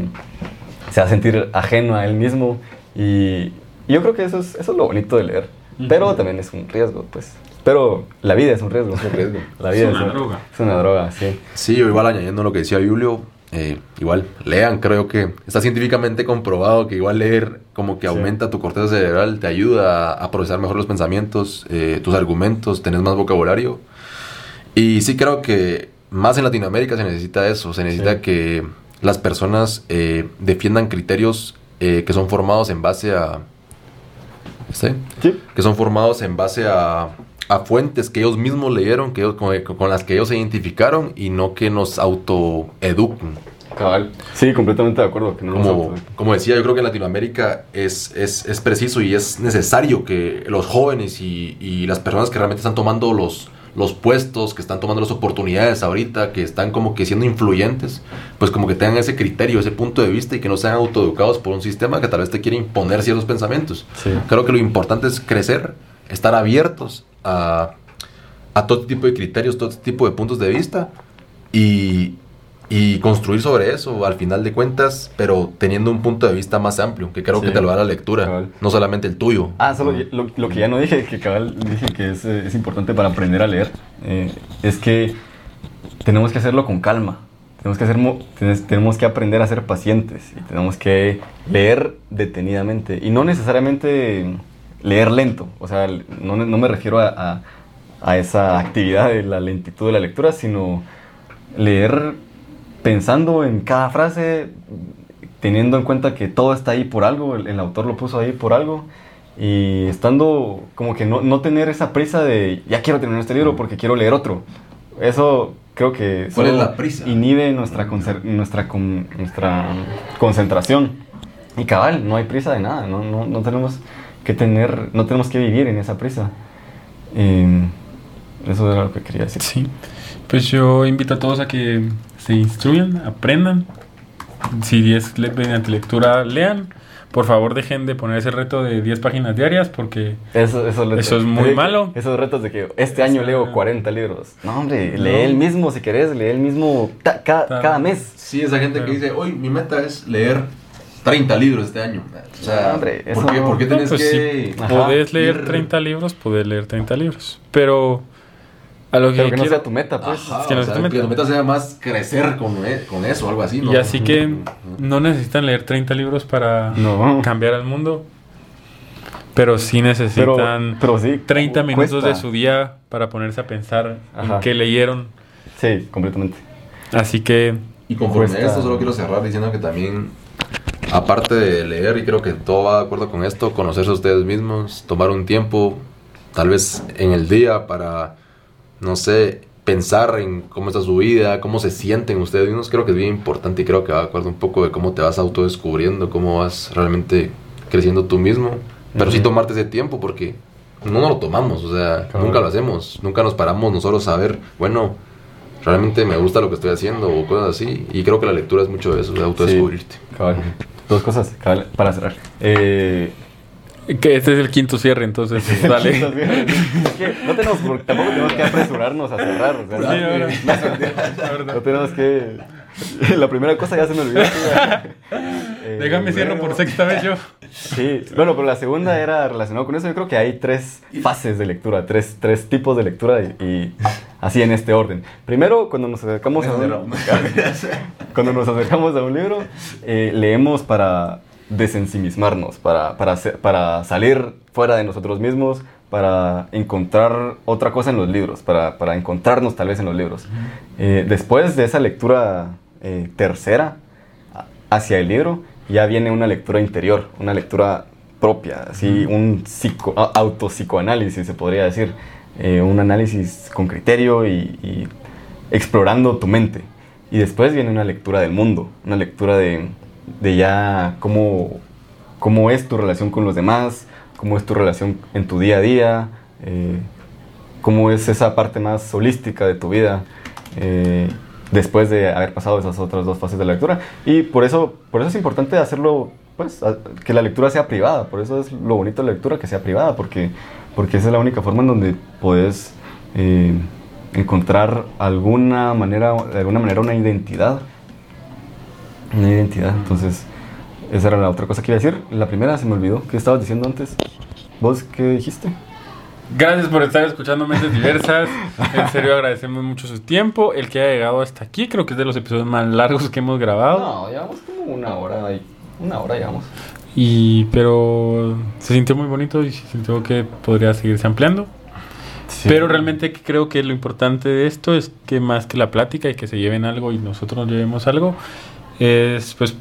se va a sentir ajeno a él mismo. Y, yo creo que eso es, eso es lo bonito de leer. Pero también es un riesgo, pues. Pero la vida es un riesgo. Es un riesgo. La vida es una droga. Es una droga, sí. Sí, yo igual añadiendo lo que decía Julio, eh, igual, lean, creo que está científicamente comprobado que igual leer como que aumenta tu corteza cerebral, te ayuda a, procesar mejor los pensamientos, eh, tus argumentos, tenés más vocabulario. Y sí creo que más en Latinoamérica se necesita eso, se necesita que las personas eh, defiendan criterios que son formados en base a... ¿sí? Que son formados en base a a fuentes que ellos mismos leyeron, que con, las que ellos se identificaron y no que nos autoeduquen. Cabal. Sí, completamente de acuerdo. como, decía, yo creo que en Latinoamérica es, es, preciso y es necesario que los jóvenes y, las personas que realmente están tomando los, los puestos, que están tomando las oportunidades ahorita, que están como que siendo influyentes, pues como que tengan ese criterio, ese punto de vista y que no sean autoeducados por un sistema que tal vez te quiere imponer ciertos pensamientos. Creo que lo importante es crecer, estar abiertos a, todo tipo de criterios, todo tipo de puntos de vista y, construir sobre eso al final de cuentas, pero teniendo un punto de vista más amplio, que creo que te lo da la lectura, no solamente el tuyo. Ah, solo lo, que ya no dije, que cabal dije que es, es importante para aprender a leer, eh, es que tenemos que hacerlo con calma. Tenemos que, hacer, tenemos que aprender a ser pacientes y tenemos que leer detenidamente. Y no necesariamente leer lento. O sea, no, no me refiero a, a, esa actividad de la lentitud de la lectura, sino leer pensando en cada frase, teniendo en cuenta que todo está ahí por algo, el, autor lo puso ahí por algo, y estando como que no, no, tener esa prisa de ya quiero terminar este libro porque quiero leer otro. Eso creo que ¿Cuál es la prisa? inhibe nuestra, nuestra, nuestra concentración. Y cabal, no hay prisa de nada, no, no, no tenemos que tener, no tenemos que vivir en esa prisa. Em, eso era lo que quería decir. Sí, pues yo invito a todos a que se instruyan, aprendan. Si es mediante lectura, lean. Por favor, dejen de poner ese reto de 10 páginas diarias porque eso, eso, es muy malo. Esos retos de que este año leo 40 libros. No, hombre, lee el mismo si querés, lee el mismo cada, mes. Sí, esa gente que dice, hoy mi meta es leer 30 libros este año. O sea, hombre, ¿por, qué, ¿por qué tenés pues que...? podés leer 30 libros, podés leer 30 libros. Pero... A lo que, Pero que no sea tu meta, pues. que, no sea tu meta. que tu meta sea más crecer con, e, con eso, algo así, ¿no? Y así que no necesitan leer 30 libros para cambiar al mundo. Pero sí necesitan pero, sí, 30 minutos de su día para ponerse a pensar en qué leyeron. Sí, completamente. Así que... Y conforme a esto, solo quiero cerrar diciendo que también aparte de leer, y creo que todo va de acuerdo con esto, conocerse a ustedes mismos, tomar un tiempo, tal vez en el día, para, no sé, pensar en cómo está su vida, cómo se sienten ustedes mismos, creo que es bien importante y creo que va de acuerdo un poco de cómo te vas autodescubriendo, cómo vas realmente creciendo tú mismo, pero sí tomarte ese tiempo porque no nos lo tomamos, o sea, nunca lo hacemos, nunca nos paramos nosotros a ver, bueno, realmente me gusta lo que estoy haciendo o cosas así, y creo que la lectura es mucho de eso, de autodescubrirte. Dos cosas para cerrar. Eh, que este es el quinto cierre, entonces dale. no tenemos, tampoco tenemos que apresurarnos a cerrar. no, tenemos que. La primera cosa ya se me olvidó. Déjame cierro por sexta vez yo. Sí, bueno, pero la segunda era relacionada con eso. Yo creo que hay tres fases de lectura, tres, tres tipos de lectura y, así en este orden. Primero, cuando nos acercamos a un, cuando nos acercamos a un libro, eh, leemos para desensimismarnos, para, para, para salir fuera de nosotros mismos, para encontrar otra cosa en los libros, para, para encontrarnos tal vez en los libros. Eh, después de esa lectura eh, tercera hacia el libro, ya viene una lectura interior, una lectura propia, así, un psico, autopsicoanálisis se podría decir, eh, un análisis con criterio y, explorando tu mente. Y después viene una lectura del mundo, una lectura de, de ya cómo, cómo es tu relación con los demás, cómo es tu relación en tu día a día, eh, cómo es esa parte más holística de tu vida. Eh, después de haber pasado esas otras dos fases de la lectura. Y por eso, por eso es importante hacerlo, pues, que la lectura sea privada. Por eso es lo bonito de la lectura, que sea privada, porque, porque esa es la única forma en donde puedes eh, encontrar alguna manera, de alguna manera una identidad. Una identidad. Entonces, esa era la otra cosa que iba a decir. La primera se me olvidó. ¿Qué estabas diciendo antes? ¿Vos qué dijiste? Gracias por estar escuchando Mentes Diversas. En serio agradecemos mucho su tiempo. El que haya llegado hasta aquí, creo que es de los episodios más largos que hemos grabado. No, llevamos como una hora ahí. Una hora llevamos. Y, pero se sintió muy bonito y se sintió que podría seguirse ampliando. Pero realmente creo que lo importante de esto es que más que la plática y que se lleven algo y nosotros nos llevemos algo, es pues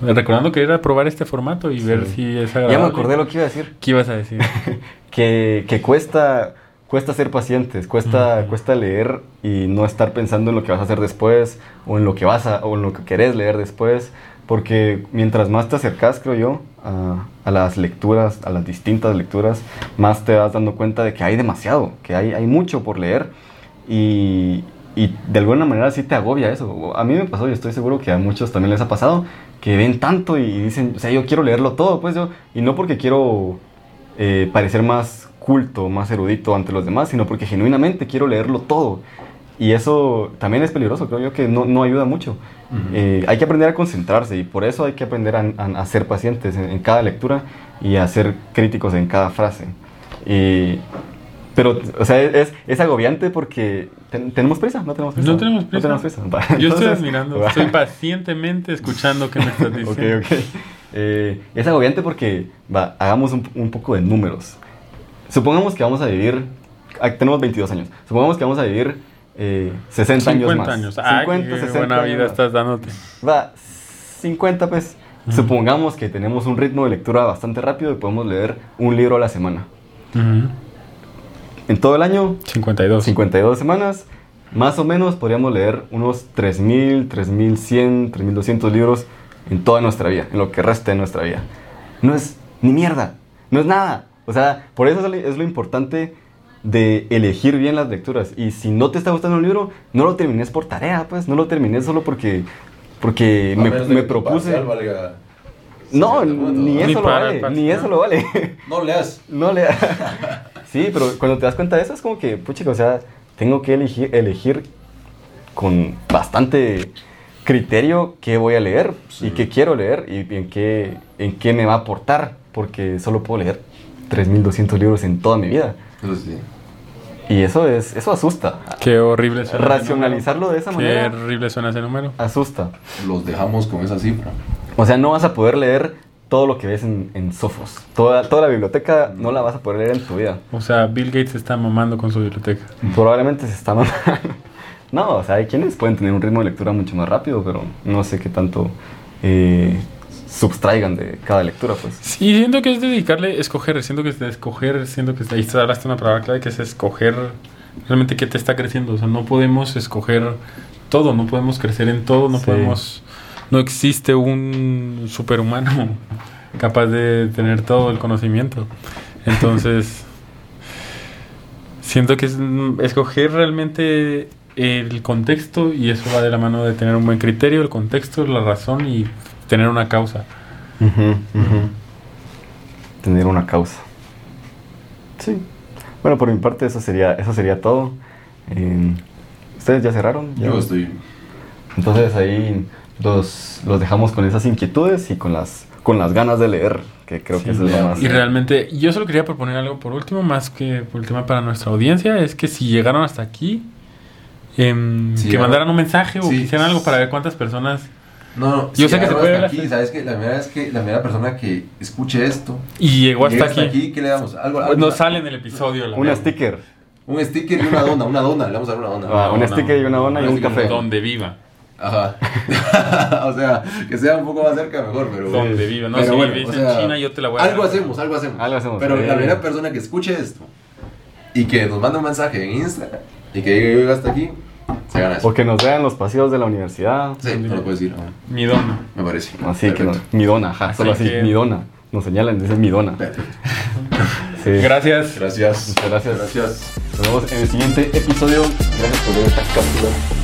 recordando que era probar este formato y ver si es agradable. Ya me acordé lo que iba a decir. ¿Qué ibas a decir? que, que cuesta cuesta ser pacientes, cuesta, cuesta leer y no estar pensando en lo que vas a hacer después o en lo que vas a, o en lo que querés leer después, porque mientras más te acercas, creo yo, a, a, las lecturas, a las distintas lecturas, más te vas dando cuenta de que hay demasiado, que hay, hay mucho por leer y, y de alguna manera sí te agobia eso. A mí me pasó y estoy seguro que a muchos también les ha pasado que ven tanto y dicen, o sea, yo quiero leerlo todo, pues yo, y no porque quiero eh, parecer más culto, más erudito ante los demás, sino porque genuinamente quiero leerlo todo. Y eso también es peligroso, creo yo que no, no ayuda mucho. Eh, hay que aprender a concentrarse y por eso hay que aprender a, ser pacientes en, cada lectura y a ser críticos en cada frase. Y pero, o sea, es, es agobiante porque tenemos prisa, no tenemos prisa. No tenemos prisa. No tenemos prisa. Yo estoy admirando, estoy pacientemente escuchando qué me estás diciendo. ok, ok. Eh, es agobiante porque, va, hagamos un, un, poco de números. Supongamos que vamos a vivir, ah, tenemos 22 años, supongamos que vamos a vivir eh, 60 años más. años. 50, Ay, 60 buena vida estás dándote. Va, 50 pues. Supongamos que tenemos un ritmo de lectura bastante rápido y podemos leer un libro a la semana. Uh en todo el año, 52. 52 semanas, más o menos podríamos leer unos 3.000, 3.100, 3.200 libros en toda nuestra vida, en lo que resta de nuestra vida. No es ni mierda, no es nada. O sea, por eso es lo importante de elegir bien las lecturas. Y si no te está gustando un libro, no lo termines por tarea, pues, no lo termines solo porque, porque me, me propuse... No, ni eso lo vale, ni eso lo vale. No leas. No leas. Sí, pero cuando te das cuenta de eso es como que, pucha, o sea, tengo que elegir, elegir con bastante criterio qué voy a leer y qué quiero leer y en qué, en qué me va a aportar, porque solo puedo leer 3.200 libros en toda mi vida. sí. Y eso es eso asusta. Qué horrible suena. Racionalizarlo de esa manera. Qué horrible suena ese número. Asusta. Los dejamos con esa cifra. O sea, no vas a poder leer todo lo que ves en, en Sofos. Toda, toda la biblioteca no la vas a poder leer en tu vida. O sea, Bill Gates se está mamando con su biblioteca. Probablemente se está mamando. No, o sea, hay quienes pueden tener un ritmo de lectura mucho más rápido, pero no sé qué tanto eh, subtraigan de cada lectura, pues. Sí, siento que es dedicarle, escoger, siento que es de escoger, siento que ahí está hablaste una palabra clave que es escoger realmente qué te está creciendo. O sea, no podemos escoger todo, no podemos crecer en todo, no podemos no existe un superhumano capaz de tener todo el conocimiento. Entonces, siento que es escoger realmente el contexto y eso va de la mano de tener un buen criterio, el contexto, la razón y tener una causa. Tener una causa. Sí. Bueno, por mi parte eso sería, eso sería todo. Eh, ¿Ustedes ya cerraron? Yo estoy. Entonces ahí los, los dejamos con esas inquietudes y con las, con las ganas de leer, que creo que eso es lo más... Y realmente, yo solo quería proponer algo por último, más que por el tema para nuestra audiencia, es que si llegaron hasta aquí, em, que mandaran un mensaje o quisieran algo para ver cuántas personas... No, yo sé que se puede aquí, sabes que la primera es que la primera persona que escuche esto y llegó hasta, aquí, ¿qué le damos? Algo, pues no sale en el episodio. un sticker. Un sticker y una dona, una dona, le vamos a dar una dona. Ah, un sticker y una dona y un café. Donde viva. Ajá. o sea, que sea un poco más cerca, mejor, pero. Donde vive, no, si vives en China, yo te la voy a Algo hacemos, algo hacemos. Algo hacemos. Pero la primera persona que escuche esto y que nos mande un mensaje en Instagram y que llegue hasta aquí, se gana eso. O que nos vean los pasillos de la universidad. Sí, no lo puedes decir. Mi dona. Me parece. Así que no, mi dona, ajá, solo así, mi dona. Nos señalan, dice mi dona. Sí. Gracias. Gracias. Muchas gracias. Gracias. Nos vemos en el siguiente episodio. Gracias por ver esta cápsula.